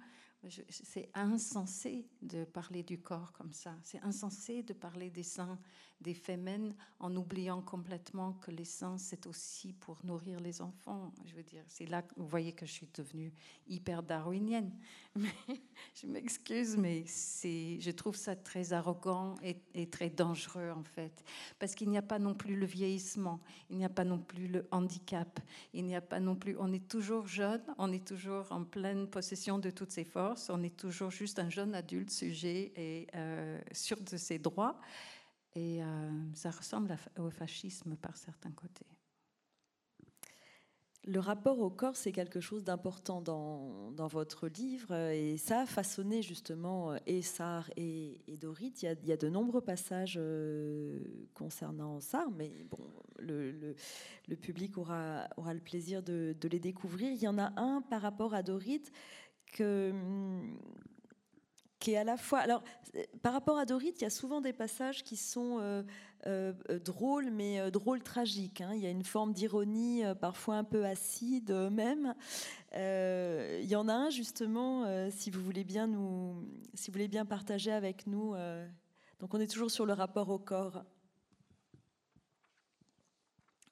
C'est insensé de parler du corps comme ça. C'est insensé de parler des seins des femmes en oubliant complètement que les seins, c'est aussi pour nourrir les enfants. Je veux dire, c'est là que vous voyez que je suis devenue hyper darwinienne. *laughs* Je m'excuse, mais je trouve ça très arrogant et, et très dangereux en fait. Parce qu'il n'y a pas non plus le vieillissement, il n'y a pas non plus le handicap, il n'y a pas non plus. On est toujours jeune, on est toujours en pleine possession de toutes ses forces, on est toujours juste un jeune adulte sujet et euh, sûr de ses droits. Et euh, ça ressemble au fascisme par certains côtés. Le rapport au corps, c'est quelque chose d'important dans, dans, votre livre et ça a façonné justement et, et Dorit. Il y, a, il y, a, de nombreux passages euh, concernant ça, mais bon, le, le, public aura, aura le plaisir de, de, les découvrir. Il y en a un par rapport à Dorit que, hum, qui est à la fois. Alors, euh, par rapport à Dorit, il y a souvent des passages qui sont euh, euh, drôles, mais drôles tragiques. Hein. Il y a une forme d'ironie, parfois un peu acide même. il y en a un justement, si vous voulez bien nous, si vous voulez bien partager avec nous. donc, on est toujours sur le rapport au corps.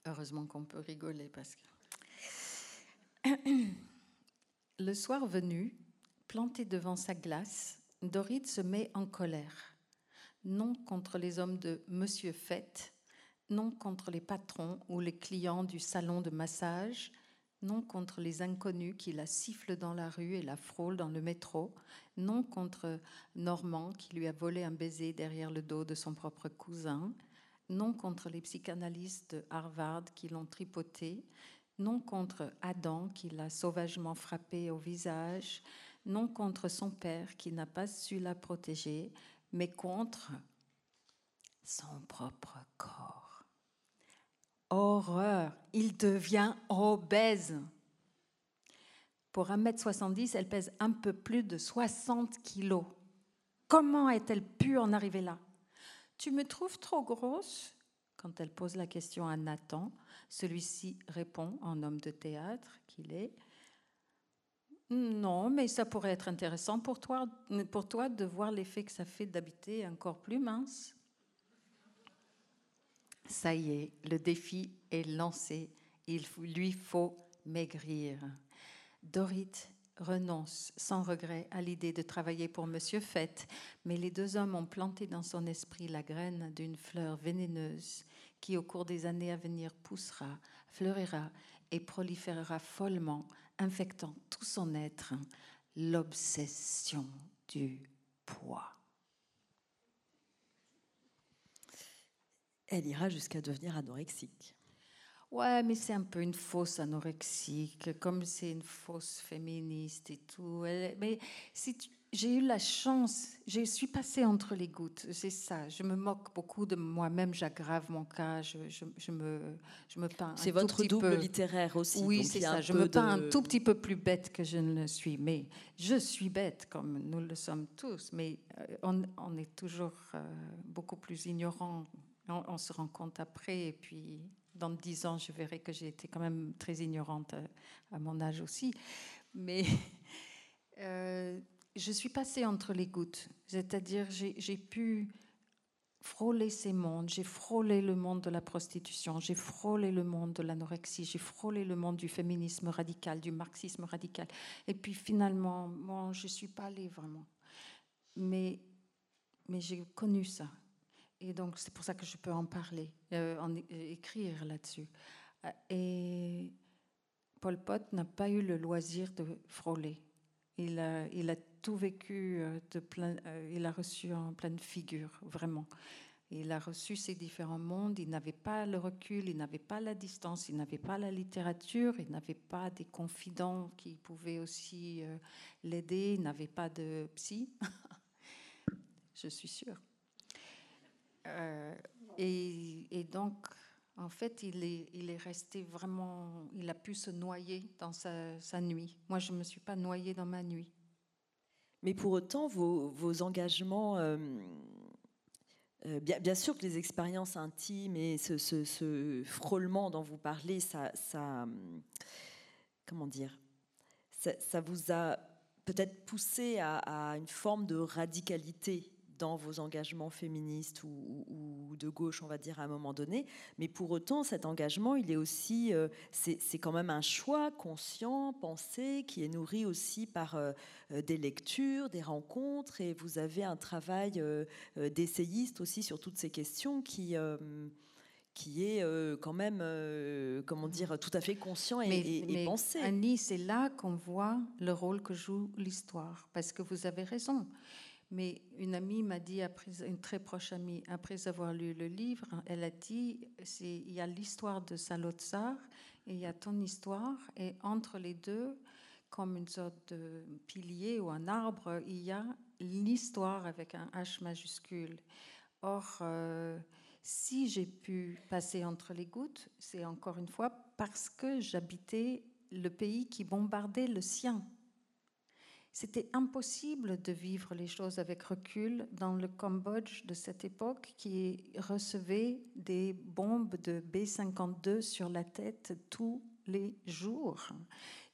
Heureusement qu'on peut rigoler parce que *coughs* le soir venu, planté devant sa glace, Dorit se met en colère, non contre les hommes de Monsieur Fête, non contre les patrons ou les clients du salon de massage, non contre les inconnus qui la sifflent dans la rue et la frôlent dans le métro, non contre Normand qui lui a volé un baiser derrière le dos de son propre cousin, non contre les psychanalystes de Harvard qui l'ont tripoté, non contre Adam qui l'a sauvagement frappé au visage, non contre son père qui n'a pas su la protéger, mais contre son propre corps. Horreur, il devient obèse. Pour 1m70, elle pèse un peu plus de 60 kilos. Comment est-elle pu en arriver là? Tu me trouves trop grosse? Quand elle pose la question à Nathan, celui-ci répond en homme de théâtre qu'il est. Non, mais ça pourrait être intéressant pour toi, pour toi de voir l'effet que ça fait d'habiter un corps plus mince. Ça y est, le défi est lancé. Il lui faut maigrir. Dorit renonce sans regret à l'idée de travailler pour Monsieur Fett, mais les deux hommes ont planté dans son esprit la graine d'une fleur vénéneuse qui, au cours des années à venir, poussera, fleurira et proliférera follement, infectant tout son être, l'obsession du poids. Elle ira jusqu'à devenir anorexique. Ouais, mais c'est un peu une fausse anorexique, comme c'est une fausse féministe et tout. mais si j'ai eu la chance, je suis passée entre les gouttes, c'est ça. Je me moque beaucoup de moi-même, j'aggrave mon cas, je, je, me, je me peins. C'est votre double littéraire aussi. Oui, c'est ça. Je me peins un tout petit peu plus bête que je ne le suis, mais je suis bête comme nous le sommes tous, mais euh, on, on est toujours euh, beaucoup plus ignorant. On, on se rend compte après, et puis dans dix ans, je verrai que j'ai été quand même très ignorante à, mon âge aussi. Mais *laughs* euh, je suis passée entre les gouttes, c'est-à-dire j'ai pu frôler ces mondes, j'ai frôlé le monde de la prostitution, j'ai frôlé le monde de l'anorexie, j'ai frôlé le monde du féminisme radical, du marxisme radical. Et puis finalement, moi, je ne suis pas allée vraiment. Mais, mais j'ai connu ça. Et donc, c'est pour ça que je peux en parler, euh, en, écrire là-dessus. Euh, et Paul Pot n'a pas eu le loisir de frôler. Il a, il a tout vécu, euh, de plein, il a reçu en pleine figure, vraiment. Il a reçu ces différents mondes, il n'avait pas le recul, il n'avait pas la distance, il n'avait pas la littérature, il n'avait pas des confidents qui pouvaient aussi l'aider, il n'avait pas de psy, *laughs* je suis sûre. Euh, et, donc, en fait, il est, il est resté vraiment, il a pu se noyer dans sa, nuit. Moi, je ne me suis pas noyée dans ma nuit. Mais pour autant, vos, engagements, euh, euh, bien, sûr que les expériences intimes et ce, frôlement dont vous parlez, ça, comment dire, ça, vous a peut-être poussé à, une forme de radicalité dans vos engagements féministes ou, de gauche, on va dire, à un moment donné. Mais pour autant, cet engagement, il est aussi, euh, c'est quand même un choix conscient, pensé, qui est nourri aussi par euh, euh, des lectures, des rencontres, et vous avez un travail d'essayiste aussi sur toutes ces questions qui qui est quand même, comment dire, tout à fait conscient et, et, pensé. Annie, c'est là qu'on voit le rôle que joue l'histoire, parce que vous avez raison. Mais une amie m'a dit, après, une très proche amie, après avoir lu le livre, elle a dit, il y a l'histoire de Salotsar et il y a ton histoire, et entre les deux, comme une sorte de pilier ou un arbre, il y a l'histoire avec un H majuscule. Or, euh, si j'ai pu passer entre les gouttes, c'est encore une fois parce que j'habitais le pays qui bombardait le sien. C'était impossible de vivre les choses avec recul dans le Cambodge de cette époque qui recevait des bombes de B-52 sur la tête tous les jours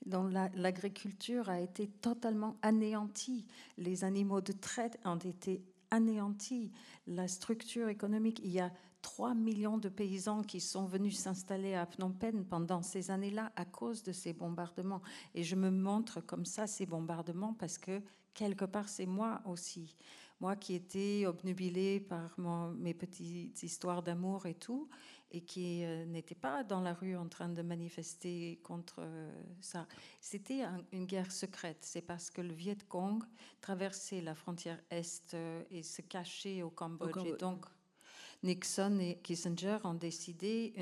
dont l'agriculture a été totalement anéantie. Les animaux de traite ont été anéantis. La structure économique, il y a 3 millions de paysans qui sont venus s'installer à Phnom Penh pendant ces années-là à cause de ces bombardements. Et je me montre comme ça ces bombardements parce que quelque part c'est moi aussi. Moi qui étais obnubilée par mes petites histoires d'amour et tout, et qui euh, n'était pas dans la rue en train de manifester contre euh, ça. C'était une guerre secrète. C'est parce que le Viet Cong traversait la frontière Est euh, et se cachait au Cambodge. Au Et donc, Nixon et Kissinger ont décidé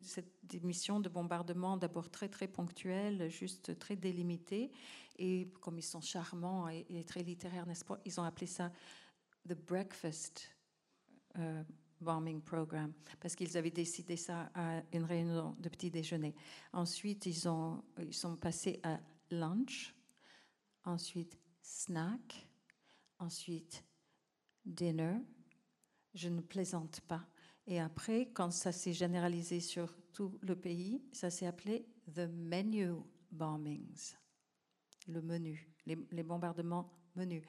cette mission de bombardement d'abord très très ponctuelle, juste très délimitée. Et comme ils sont charmants et, très littéraires, n'est-ce pas, ils ont appelé ça the breakfast uh, bombing program, parce qu'ils avaient décidé ça à une réunion de petit déjeuner. Ensuite, ils, ont, ils sont passés à lunch, ensuite snack, ensuite dinner. Je ne plaisante pas. Et après, quand ça s'est généralisé sur tout le pays, ça s'est appelé the menu bombings, le menu, les, bombardements menus.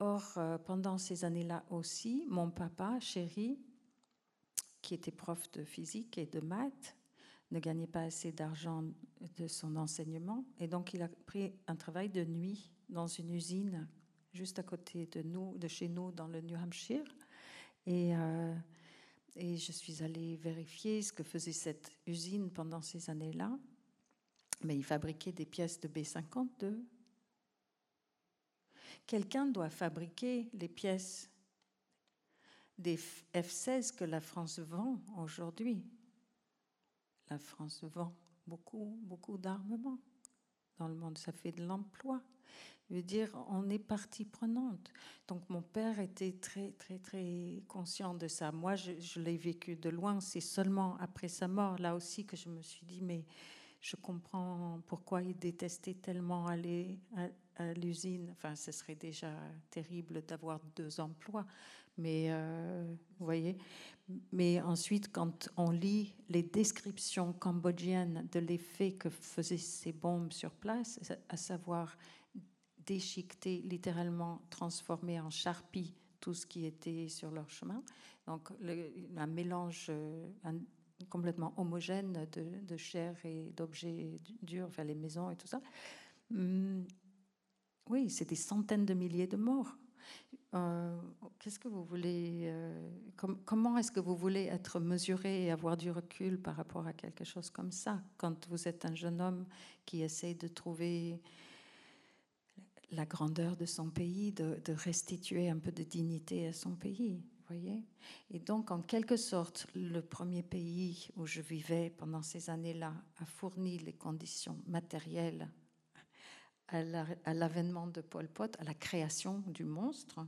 Or, euh, pendant ces années-là aussi, mon papa, chéri, qui était prof de physique et de maths, ne gagnait pas assez d'argent de son enseignement. Et donc, il a pris un travail de nuit dans une usine juste à côté de nous, de chez nous, dans le New Hampshire. Et, euh, et je suis allée vérifier ce que faisait cette usine pendant ces années-là. Mais il fabriquait des pièces de B-52. Quelqu'un doit fabriquer les pièces des F-16 que la France vend aujourd'hui. La France vend beaucoup, beaucoup d'armements dans le monde. Ça fait de l'emploi. Je veux dire, on est partie prenante. Donc mon père était très, très, très conscient de ça. Moi, je, l'ai vécu de loin. C'est seulement après sa mort, là aussi, que je me suis dit, mais je comprends pourquoi il détestait tellement aller à, à l'usine. Enfin, ce serait déjà terrible d'avoir deux emplois. Mais euh, vous voyez, mais ensuite, quand on lit les descriptions cambodgiennes de l'effet que faisaient ces bombes sur place, à savoir déchiqueter, littéralement transformer en charpie tout ce qui était sur leur chemin, donc un mélange un, complètement homogène de, chair et d'objets durs, enfin les maisons et tout ça. Hum, oui, c'est des centaines de milliers de morts. Euh, Qu'est-ce que vous voulez euh, com Comment est-ce que vous voulez être mesuré et avoir du recul par rapport à quelque chose comme ça quand vous êtes un jeune homme qui essaie de trouver la grandeur de son pays, de, restituer un peu de dignité à son pays voyez Et donc, en quelque sorte, le premier pays où je vivais pendant ces années-là a fourni les conditions matérielles à l'avènement de Pol Pot, à la création du monstre.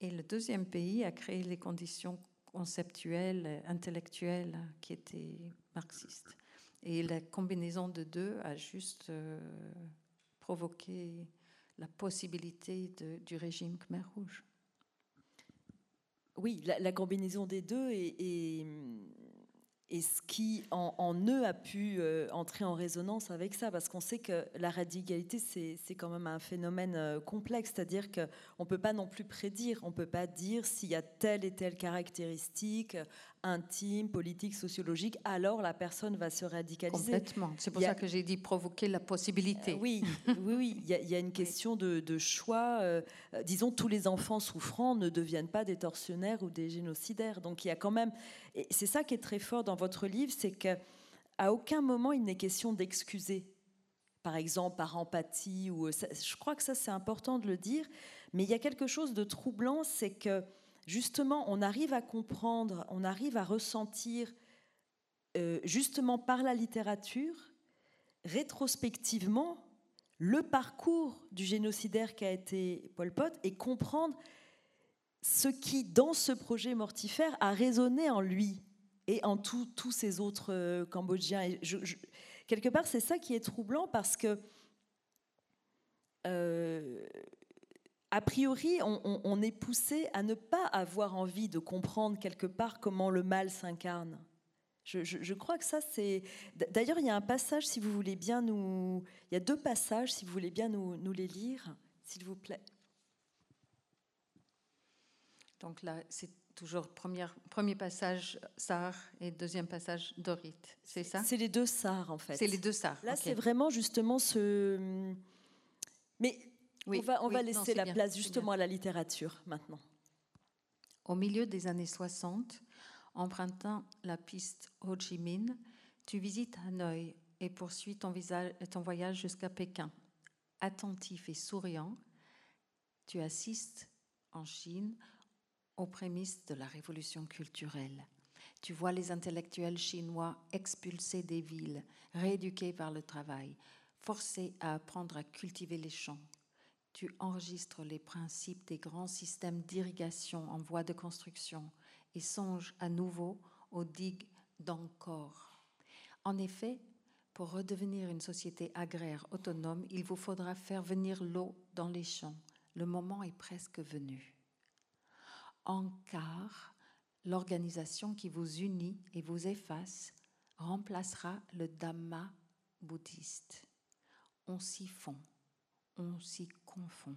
Et le deuxième pays a créé les conditions conceptuelles, intellectuelles qui étaient marxistes. Et la combinaison de deux a juste euh, provoqué la possibilité du régime Khmer Rouge. Oui, la, combinaison des deux est, est, et ce qui en, en, eux a pu euh, entrer en résonance avec ça, parce qu'on sait que la radicalité, c'est quand même un phénomène euh, complexe, c'est-à-dire qu'on ne peut pas non plus prédire, on ne peut pas dire s'il y a telle et telle caractéristique intime, politique, sociologique, alors la personne va se radicaliser. Complètement. C'est pour a... ça que j'ai dit provoquer la possibilité. Euh, oui, oui, oui. Il y, a, il y a une *laughs* question de, de choix. Euh, disons, tous les enfants souffrants ne deviennent pas des tortionnaires ou des génocidaires. Donc il y a quand même. Et c'est ça qui est très fort dans votre livre, c'est que à aucun moment il n'est question d'excuser. Par exemple, par empathie ou je crois que ça c'est important de le dire. Mais il y a quelque chose de troublant, c'est que justement, on arrive à comprendre, on arrive à ressentir, euh, justement par la littérature, rétrospectivement, le parcours du génocidaire qui a été Pol Pot et comprendre ce qui, dans ce projet mortifère, a résonné en lui et en tous ces autres euh, Cambodgiens. Et quelque part, c'est ça qui est troublant parce que euh, a priori, on, on, on, est poussé à ne pas avoir envie de comprendre quelque part comment le mal s'incarne. Je, je, je, crois que ça, c'est. D'ailleurs, il y a un passage, si vous voulez bien nous. Il y a deux passages, si vous voulez bien nous, nous les lire, s'il vous plaît. Donc là, c'est toujours premier, premier passage SAR et deuxième passage Dorit, c'est ça? C'est les deux SAR, en fait. C'est les deux SAR. Là, okay. c'est vraiment justement ce. Mais oui, on va, on oui, va laisser non, la bien, place justement à la littérature maintenant. Au milieu des années 60, empruntant la piste Ho Chi Minh, tu visites Hanoï et poursuis ton, visage, ton voyage jusqu'à Pékin. Attentif et souriant, tu assistes en Chine aux prémices de la révolution culturelle. Tu vois les intellectuels chinois expulsés des villes, rééduqués par le travail, forcés à apprendre à cultiver les champs, tu enregistres les principes des grands systèmes d'irrigation en voie de construction et songes à nouveau aux digues d'encore. En effet, pour redevenir une société agraire autonome, il vous faudra faire venir l'eau dans les champs. Le moment est presque venu. Ankar, l'organisation qui vous unit et vous efface, remplacera le Dhamma bouddhiste. On s'y fond, on s'y confond.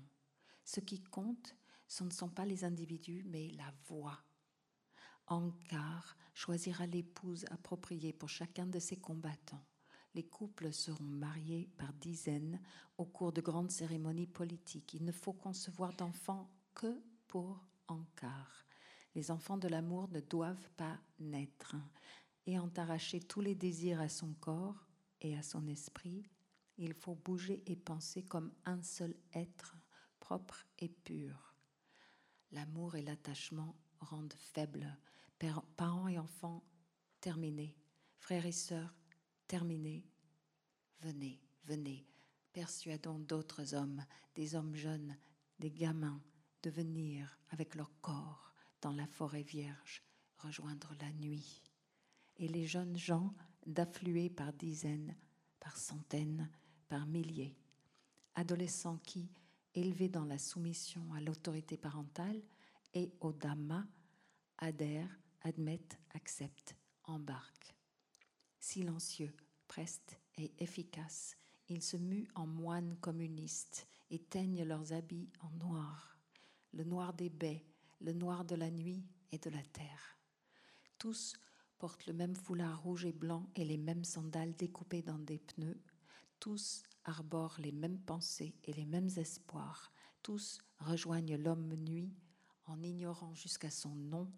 Ce qui compte, ce ne sont pas les individus, mais la voix. Ankar choisira l'épouse appropriée pour chacun de ses combattants. Les couples seront mariés par dizaines au cours de grandes cérémonies politiques. Il ne faut concevoir d'enfants que pour Ankar. Les enfants de l'amour ne doivent pas naître. Et en arracher tous les désirs à son corps et à son esprit, il faut bouger et penser comme un seul être, propre et pur. L'amour et l'attachement rendent faibles. Parents et enfants, terminés. Frères et sœurs, terminés. Venez, venez, persuadons d'autres hommes, des hommes jeunes, des gamins, de venir avec leur corps dans la forêt vierge, rejoindre la nuit. Et les jeunes gens d'affluer par dizaines, par centaines, par milliers. Adolescents qui, élevés dans la soumission à l'autorité parentale et au Dhamma, adhèrent, admettent, acceptent, embarquent. Silencieux, prestes et efficaces, ils se muent en moines communistes et teignent leurs habits en noir, le noir des baies, le noir de la nuit et de la terre. Tous portent le même foulard rouge et blanc et les mêmes sandales découpées dans des pneus tous arborent les mêmes pensées et les mêmes espoirs. Tous rejoignent l'homme nuit en ignorant jusqu'à son nom.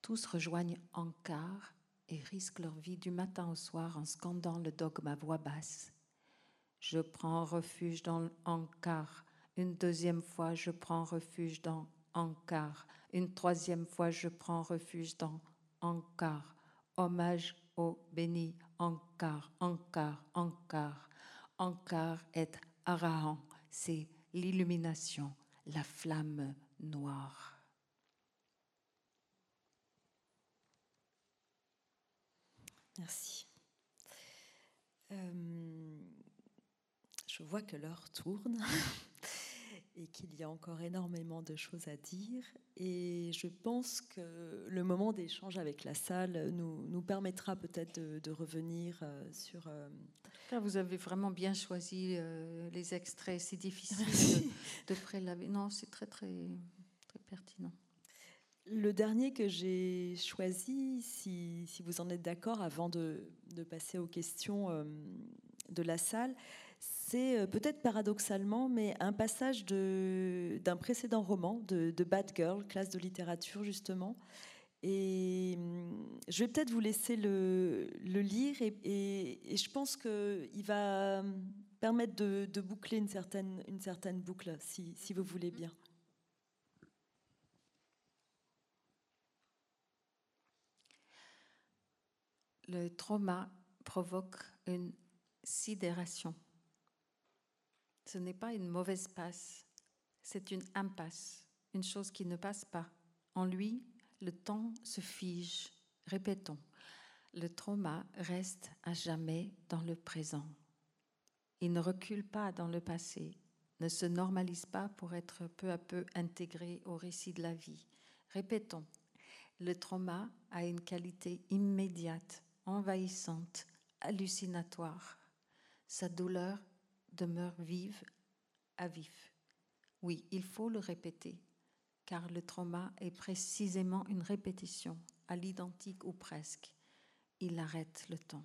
Tous rejoignent Ankar et risquent leur vie du matin au soir en scandant le dogme à voix basse. Je prends refuge dans Ankar. Une deuxième fois, je prends refuge dans Ankar. Une troisième fois, je prends refuge dans Ankar. Hommage au béni Ankar, Ankar, Ankar. Ankar et Arahan, c'est l'illumination, la flamme noire. Merci. Euh, je vois que l'heure tourne. *laughs* et qu'il y a encore énormément de choses à dire. Et je pense que le moment d'échange avec la salle nous, nous permettra peut-être de, revenir euh, sur... Euh, vous avez vraiment bien choisi euh, les extraits. C'est difficile *laughs* de, de prélaver. Non, c'est très, très, très pertinent. Le dernier que j'ai choisi, si, si, vous en êtes d'accord, avant de, de, passer aux questions de la salle, euh, peut-être paradoxalement, mais un passage d'un précédent roman de, Bad Girl, classe de littérature justement. Et hum, je vais peut-être vous laisser le, lire et, je pense qu'il va permettre de, boucler une certaine, boucle, si vous voulez bien. Le trauma provoque une sidération ce n'est pas une mauvaise passe, c'est une impasse, une chose qui ne passe pas. En lui, le temps se fige. Répétons, le trauma reste à jamais dans le présent. Il ne recule pas dans le passé, ne se normalise pas pour être peu à peu intégré au récit de la vie. Répétons, le trauma a une qualité immédiate, envahissante, hallucinatoire. Sa douleur demeure vive à vif. Oui, il faut le répéter, car le trauma est précisément une répétition, à l'identique ou presque. Il arrête le temps.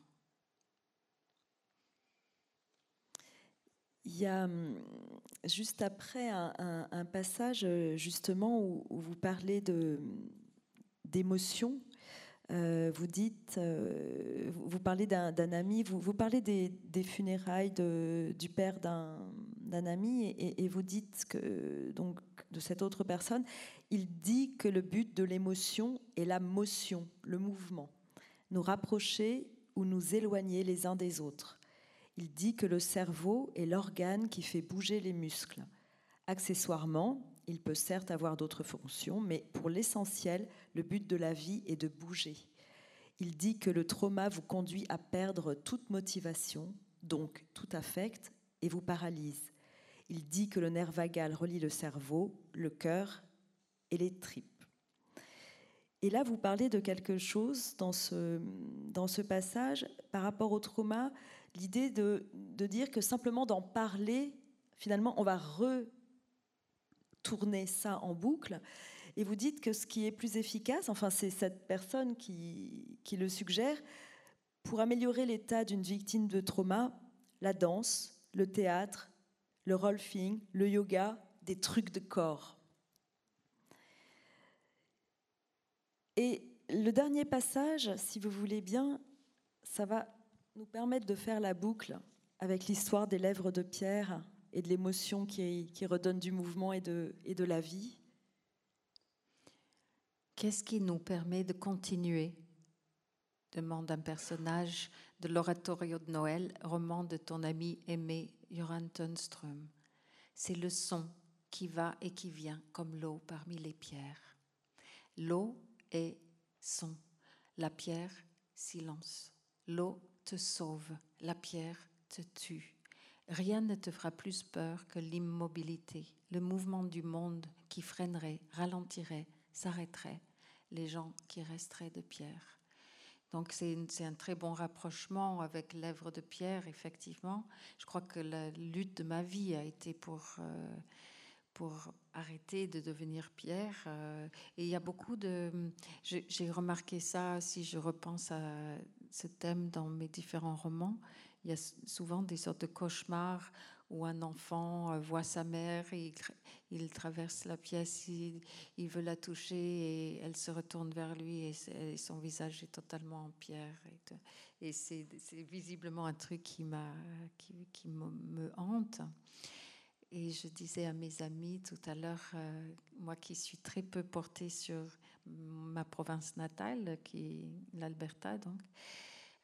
Il y a hum, juste après un, passage justement où, où vous parlez d'émotion euh, vous dites, euh, vous parlez d'un ami, vous, parlez des, funérailles du père d'un ami et, vous dites que donc de cette autre personne, il dit que le but de l'émotion est la motion, le mouvement, nous rapprocher ou nous éloigner les uns des autres. Il dit que le cerveau est l'organe qui fait bouger les muscles. Accessoirement, il peut certes avoir d'autres fonctions, mais pour l'essentiel, le but de la vie est de bouger. Il dit que le trauma vous conduit à perdre toute motivation, donc tout affect, et vous paralyse. Il dit que le nerf vagal relie le cerveau, le cœur et les tripes. Et là, vous parlez de quelque chose dans ce, dans ce passage par rapport au trauma, l'idée de, de dire que simplement d'en parler, finalement, on va retourner ça en boucle. Et vous dites que ce qui est plus efficace, enfin c'est cette personne qui, qui le suggère, pour améliorer l'état d'une victime de trauma, la danse, le théâtre, le rolfing, le yoga, des trucs de corps. Et le dernier passage, si vous voulez bien, ça va nous permettre de faire la boucle avec l'histoire des lèvres de pierre et de l'émotion qui, redonne du mouvement et de, la vie. Qu'est-ce qui nous permet de continuer? Demande un personnage de l'oratorio de Noël, roman de ton ami aimé Joran Tunström. C'est le son qui va et qui vient comme l'eau parmi les pierres. L'eau et son. La pierre, silence. L'eau te sauve, la pierre te tue. Rien ne te fera plus peur que l'immobilité, le mouvement du monde qui freinerait, ralentirait, s'arrêterait, les gens qui resteraient de pierre. Donc c'est un très bon rapprochement avec l'œuvre de Pierre, effectivement. Je crois que la lutte de ma vie a été pour euh, pour arrêter de devenir pierre. Euh, et il y a beaucoup de... J'ai remarqué ça, si je repense à ce thème dans mes différents romans, il y a souvent des sortes de cauchemars où un enfant euh, voit sa mère, il, traverse la pièce, il, veut la toucher et elle se retourne vers lui et, son visage est totalement en pierre. Et, c'est visiblement un truc qui, qui, qui me, hante. Et je disais à mes amis tout à l'heure, euh, moi qui suis très peu portée sur ma province natale, qui l'Alberta, donc,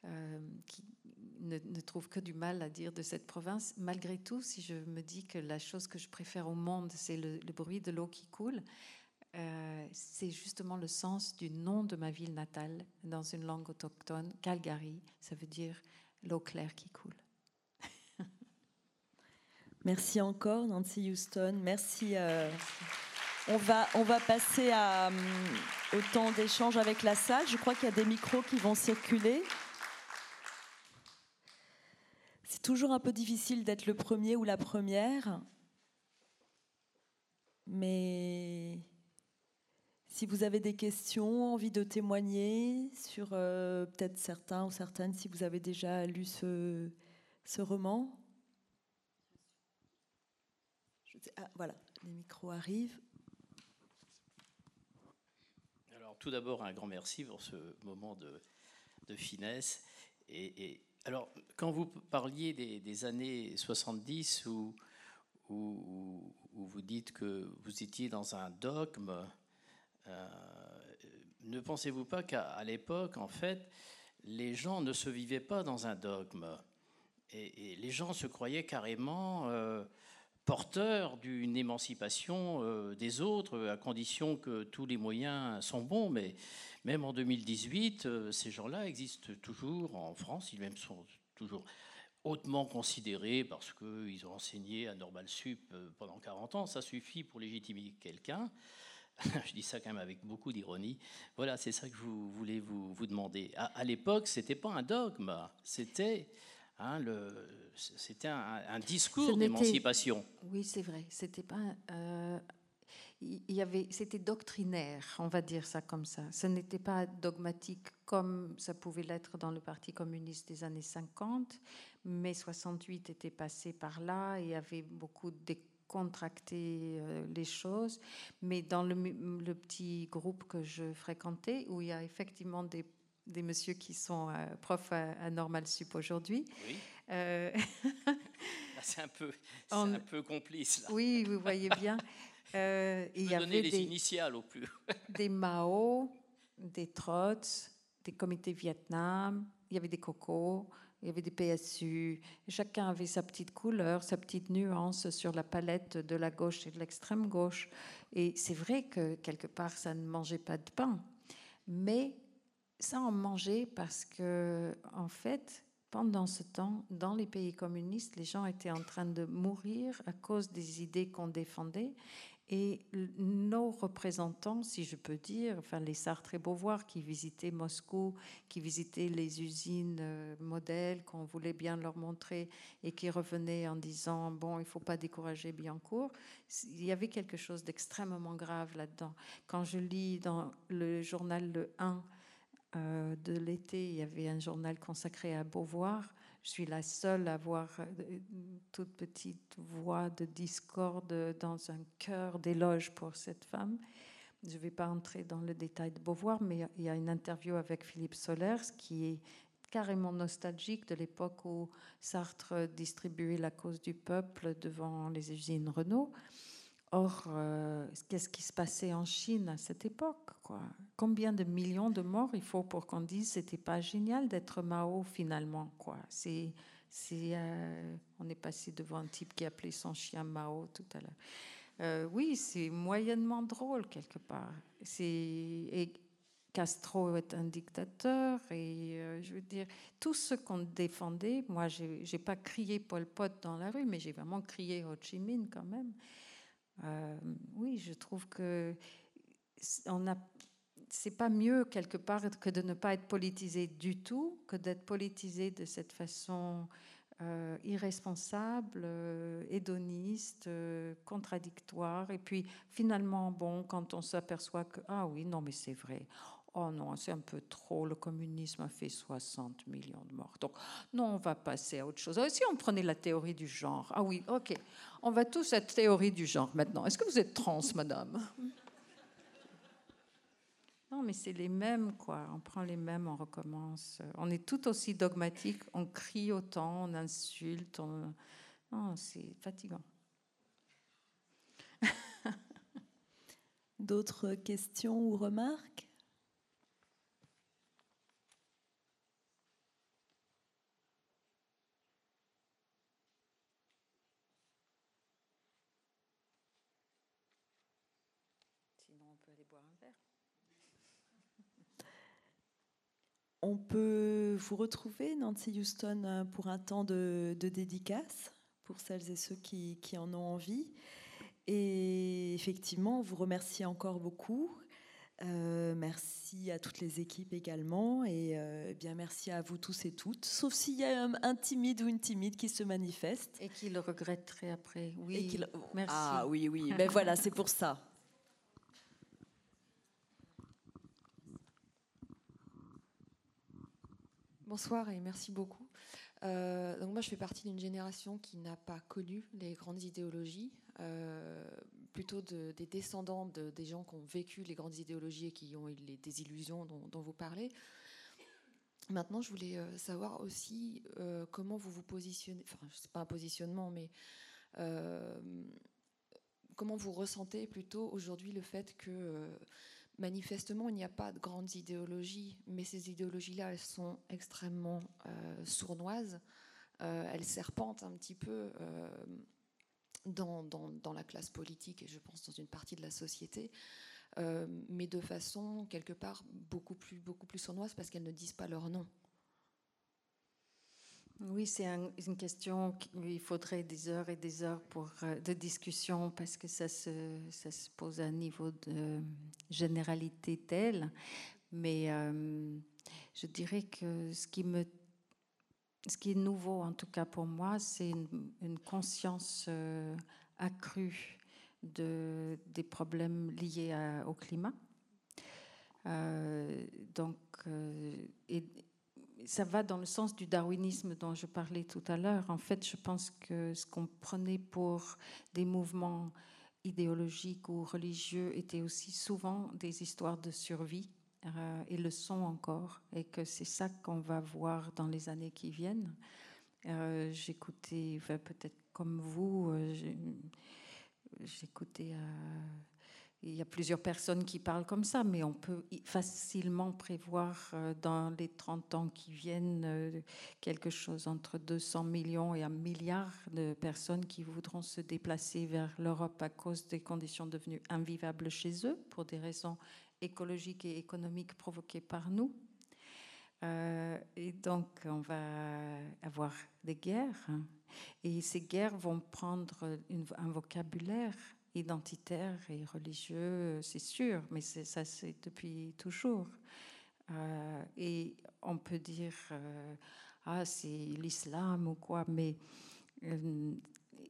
euh, qui ne, trouve que du mal à dire de cette province. Malgré tout, si je me dis que la chose que je préfère au monde, c'est le, bruit de l'eau qui coule, euh, c'est justement le sens du nom de ma ville natale dans une langue autochtone, Calgary. Ça veut dire l'eau claire qui coule. *laughs* Merci encore, Nancy Houston. Merci. Euh, on, va, on va passer à, euh, au temps d'échange avec la salle. Je crois qu'il y a des micros qui vont circuler. C'est toujours un peu difficile d'être le premier ou la première. Mais si vous avez des questions, envie de témoigner sur euh, peut-être certains ou certaines, si vous avez déjà lu ce, ce roman. Ah, voilà, les micros arrivent. Alors, tout d'abord, un grand merci pour ce moment de, de finesse. Et, alors, quand vous parliez des, années 70 où, vous dites que vous étiez dans un dogme, euh, ne pensez-vous pas qu'à l'époque, en fait, les gens ne se vivaient pas dans un dogme? Et, les gens se croyaient carrément euh, porteur d'une émancipation euh, des autres, à condition que tous les moyens sont bons. Mais même en 2018, euh, ces gens-là existent toujours en France, ils même sont toujours hautement considérés parce qu'ils ont enseigné à Normal Sup euh, pendant 40 ans. Ça suffit pour légitimer quelqu'un. *laughs* je dis ça quand même avec beaucoup d'ironie. Voilà, c'est ça que je voulais vous, vous demander. À, à l'époque, c'était pas un dogme, c'était Hein, c'était un, discours d'émancipation. Oui, c'est vrai. C'était pas. Euh, il y avait, c'était doctrinaire, on va dire ça comme ça. Ce n'était pas dogmatique comme ça pouvait l'être dans le Parti communiste des années 50, mais 68 était passé par là et avait beaucoup décontracté euh, les choses. Mais dans le, le, petit groupe que je fréquentais, où il y a effectivement des des messieurs qui sont euh, profs à, Normal Sup aujourd'hui. Oui. Euh, *laughs* c'est un peu, un peu complice. Là. Oui, vous voyez bien. Euh, il y avait les des, initiales au plus. *laughs* des Mao, des Trots, des comités Vietnam. Il y avait des cocos. Il y avait des PSU. Chacun avait sa petite couleur, sa petite nuance sur la palette de la gauche et de l'extrême gauche. Et c'est vrai que quelque part, ça ne mangeait pas de pain. Mais ça en mangeait parce que, en fait, pendant ce temps, dans les pays communistes, les gens étaient en train de mourir à cause des idées qu'on défendait. Et nos représentants, si je peux dire, enfin les Sartre et Beauvoir qui visitaient Moscou, qui visitaient les usines euh, modèles qu'on voulait bien leur montrer et qui revenaient en disant bon, il faut pas décourager Biancourt. Il y avait quelque chose d'extrêmement grave là-dedans. Quand je lis dans le journal Le 1 euh, de l'été, il y avait un journal consacré à Beauvoir. Je suis la seule à avoir euh, toute petite voix de discorde dans un cœur d'éloge pour cette femme. Je ne vais pas entrer dans le détail de Beauvoir, mais il y a une interview avec Philippe Solers qui est carrément nostalgique de l'époque où Sartre distribuait la cause du peuple devant les usines Renault. Or, euh, qu'est-ce qui se passait en Chine à cette époque quoi? Combien de millions de morts il faut pour qu'on dise c'était pas génial d'être Mao finalement quoi? C'est, euh, on est passé devant un type qui appelait son chien Mao tout à l'heure. Euh, oui, c'est moyennement drôle quelque part. C'est et Castro est un dictateur et je veux dire tout ce qu'on défendait. Moi, j'ai, j'ai pas crié Pol Pot dans la rue, mais j'ai vraiment crié Ho Chi Minh quand même. Euh, oui, je trouve que on a c'est pas mieux quelque part que de ne pas être politisé du tout, que d'être politisé de cette façon euh, irresponsable, euh, hédoniste, contradictoire. Et puis finalement, bon, quand on s'aperçoit que ah oui, non mais c'est vrai, oh non, c'est un peu trop, le communisme a fait 60 millions de morts. Donc, non, on va passer à autre chose. si on prenait la théorie du genre, ah oui, ok, on va tous être théorie du genre maintenant. Est-ce que vous êtes trans, madame? Non, mais c'est les mêmes, quoi. On prend les mêmes, on recommence. On est tout aussi dogmatique, on crie autant, on insulte. On... Non, c'est fatigant. D'autres questions ou remarques? On peut vous retrouver, Nancy Houston, pour un temps de, dédicace pour celles et ceux qui, en ont envie. Et effectivement, on vous remercie encore beaucoup. Euh, merci à toutes les équipes également et euh, bien merci à vous tous et toutes, sauf s'il y a un, timide ou une timide qui se manifeste. Et qui le regretterait après. Oui, merci. Ah oui, oui, mais *laughs* ben voilà, c'est pour ça. Bonsoir et merci beaucoup. Euh, donc moi, je fais partie d'une génération qui n'a pas connu les grandes idéologies, euh, plutôt des descendants de, des gens qui ont vécu les grandes idéologies et qui ont eu les désillusions dont, vous parlez. Maintenant, je voulais euh, savoir aussi comment vous vous positionnez, enfin, c'est pas un positionnement, mais comment vous ressentez plutôt aujourd'hui le fait que Manifestement, il n'y a pas de grandes idéologies, mais ces idéologies-là, elles sont extrêmement euh, sournoises. Euh, elles serpentent un petit peu euh, dans, la classe politique et je pense dans une partie de la société, mais de façon quelque part beaucoup plus, beaucoup plus sournoise parce qu'elles ne disent pas leur nom. Oui, c'est une question qu'il faudrait des heures et des heures pour, euh, de discussion parce que ça se, ça se pose à un niveau de généralité tel. Mais euh, je dirais que ce qui, me, ce qui est nouveau, en tout cas pour moi, c'est une, conscience euh, accrue de, des problèmes liés au climat. donc, et, ça va dans le sens du darwinisme dont je parlais tout à l'heure. En fait, je pense que ce qu'on prenait pour des mouvements idéologiques ou religieux était aussi souvent des histoires de survie euh, et le sont encore, et que c'est ça qu'on va voir dans les années qui viennent. Euh, j'écoutais, peut-être comme vous, euh, j'écoutais il y a plusieurs personnes qui parlent comme ça, mais on peut facilement prévoir euh, dans les 30 ans qui viennent euh, quelque chose entre 200 millions et un milliard de personnes qui voudront se déplacer vers l'Europe à cause des conditions devenues invivables chez eux pour des raisons écologiques et économiques provoquées par nous. Euh, et donc, on va avoir des guerres. Et ces guerres vont prendre un vocabulaire identitaire et religieux, c'est sûr, mais ça c'est depuis toujours. Euh, et on peut dire, euh, ah, c'est l'islam ou quoi, mais euh,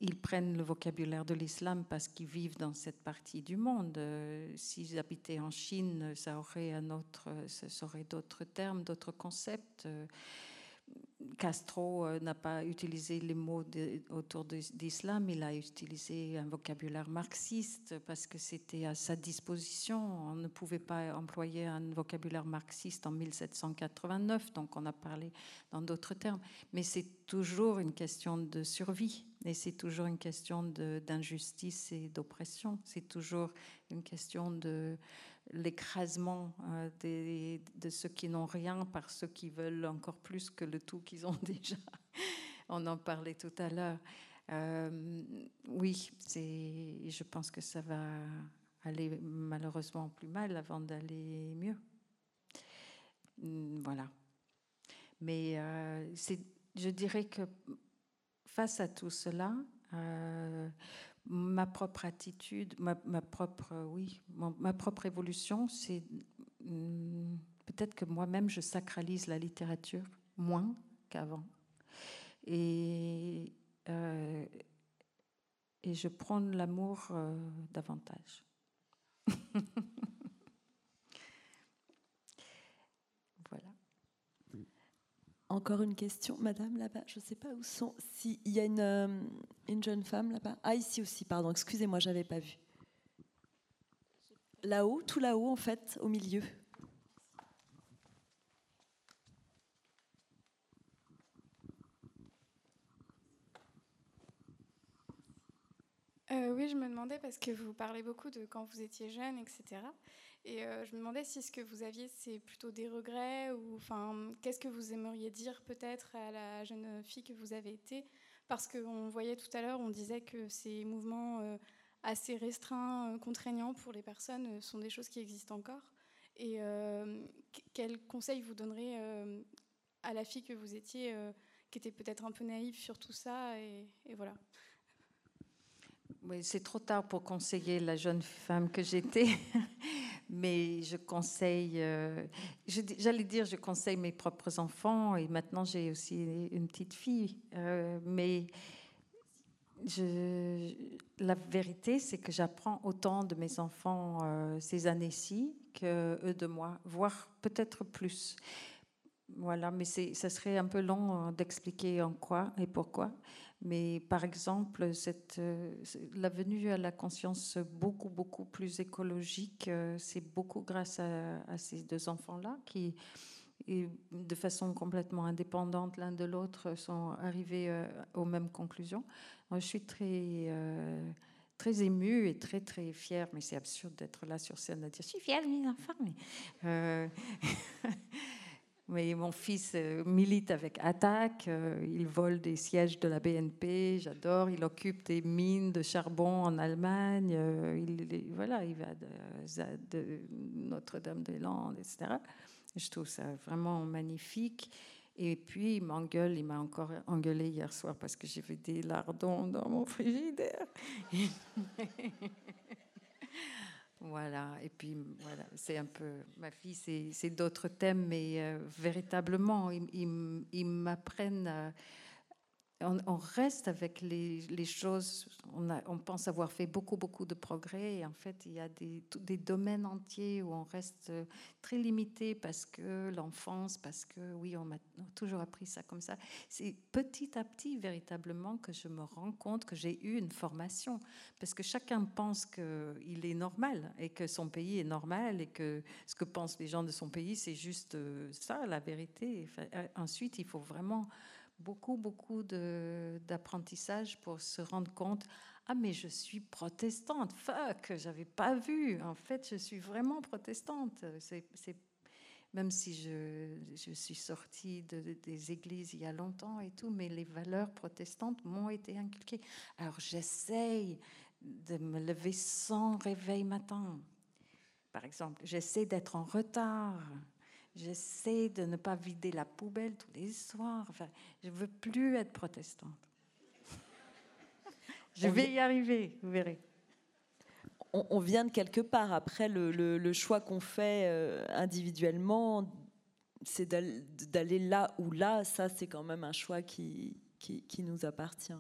ils prennent le vocabulaire de l'islam parce qu'ils vivent dans cette partie du monde. S'ils habitaient en Chine, ça aurait d'autres termes, d'autres concepts. Castro euh, n'a pas utilisé les mots autour d'islam, il a utilisé un vocabulaire marxiste parce que c'était à sa disposition. On ne pouvait pas employer un vocabulaire marxiste en 1789, donc on a parlé dans d'autres termes. Mais c'est toujours une question de survie et c'est toujours une question d'injustice et d'oppression. C'est toujours une question de l'écrasement euh, de ceux qui n'ont rien par ceux qui veulent encore plus que le tout qu'ils ont *laughs* déjà. On en parlait tout à l'heure. Euh, oui, je pense que ça va aller malheureusement plus mal avant d'aller mieux. Voilà. Mais euh, je dirais que face à tout cela, ma propre attitude, ma, propre, oui, ma propre évolution, c'est hmm, peut-être que moi-même je sacralise la littérature moins qu'avant. Et, euh, et je prône l'amour euh, davantage. *laughs* Encore une question, madame, là-bas. Je ne sais pas où sont. S'il y a une, euh, une jeune femme là-bas. Ah, ici aussi, pardon. Excusez-moi, je n'avais pas vu. Là-haut, tout là-haut, en fait, au milieu. Euh, oui, je me demandais parce que vous parlez beaucoup de quand vous étiez jeune, etc. Et euh, je me demandais si ce que vous aviez, c'est plutôt des regrets ou enfin, qu'est-ce que vous aimeriez dire peut-être à la jeune fille que vous avez été? Parce qu'on voyait tout à l'heure, on disait que ces mouvements euh, assez restreints, euh, contraignants pour les personnes sont des choses qui existent encore. Et quel conseil vous donnerez à la fille que vous étiez, qui était peut-être un peu naïve sur tout ça et voilà. C'est trop tard pour conseiller la jeune femme que j'étais. *laughs* mais je conseille, euh, j'allais dire, je conseille mes propres enfants et maintenant j'ai aussi une petite fille. Euh, mais la vérité, c'est que j'apprends autant de mes enfants euh, ces années-ci que eux de moi, voire peut-être plus. Voilà, mais ça serait un peu long d'expliquer en quoi et pourquoi. Mais par exemple, cette, euh, la venue à la conscience beaucoup, beaucoup plus écologique, euh, c'est beaucoup grâce à, ces deux enfants-là qui, de façon complètement indépendante l'un de l'autre, sont arrivés euh, aux mêmes conclusions. je suis très, très émue et très, très fière, mais c'est absurde d'être là sur scène à dire Je suis fière de mes enfants. Mais, Mais mon fils euh, milite avec Attaque, euh, il vole des sièges de la BNP, j'adore, il occupe des mines de charbon en Allemagne, euh, il, voilà, il va de, Notre-Dame-des-Landes, etc. Je trouve ça vraiment magnifique. Et puis, il m'engueule, il m'a encore engueulé hier soir parce que vu des lardons dans mon frigidaire. *laughs* Voilà, et puis voilà, c'est un peu ma fille, c'est d'autres thèmes, mais euh, véritablement, ils, ils m'apprennent à on, reste avec les, choses, on, pense avoir fait beaucoup, beaucoup de progrès, et en fait, il y a des, domaines entiers où on reste très limité parce que l'enfance, parce que oui, on m'a toujours appris ça comme ça. C'est petit à petit, véritablement, que je me rends compte que j'ai eu une formation, parce que chacun pense qu'il est normal, et que son pays est normal, et que ce que pensent les gens de son pays, c'est juste euh, ça, la vérité. Euh, ensuite, il faut vraiment beaucoup, beaucoup d'apprentissage pour se rendre compte Ah, mais je suis protestante. Fuck, j'avais pas vu. En fait, je suis vraiment protestante. C'est, même si je, suis sortie des églises il y a longtemps et tout, mais les valeurs protestantes m'ont été inculquées. Alors j'essaye de me lever sans réveil matin. Par exemple, j'essaie d'être en retard. J'essaie de ne pas vider la poubelle tous les soirs. Enfin, je veux plus être protestante. *laughs* Je vais y arriver, vous verrez. On, vient de quelque part. Après, le, choix qu'on fait euh, individuellement, c'est d'aller là ou là. Ça, c'est quand même un choix qui, qui, qui nous appartient.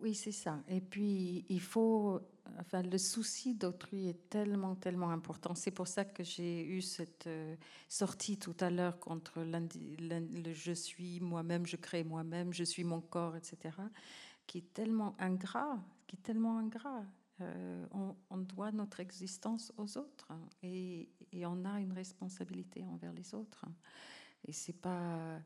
Oui, c'est ça. Et puis, il faut. Enfin, le souci d'autrui est tellement, tellement important. C'est pour ça que j'ai eu cette euh, sortie tout à l'heure contre le je suis moi-même, je crée moi-même, je suis mon corps, etc qui est tellement ingrat, qui est tellement ingrat. Euh, on, doit notre existence aux autres et, on a une responsabilité envers les autres. Et c'est pas.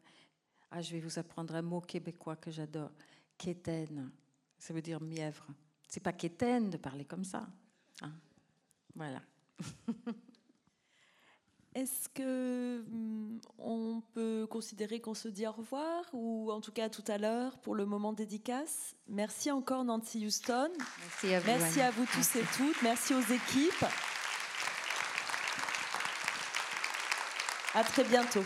Ah, je vais vous apprendre un mot québécois que j'adore. Quétaine. Ça veut dire mièvre. C'est pas quétaine de parler comme ça. Hein. Voilà. *laughs* Est-ce que hmm, on peut considérer qu'on se dit au revoir ou en tout cas tout à l'heure pour le moment dédicace? Merci encore Nancy Houston. Merci à vous, Merci à vous tous et toutes. Merci aux équipes. À très bientôt.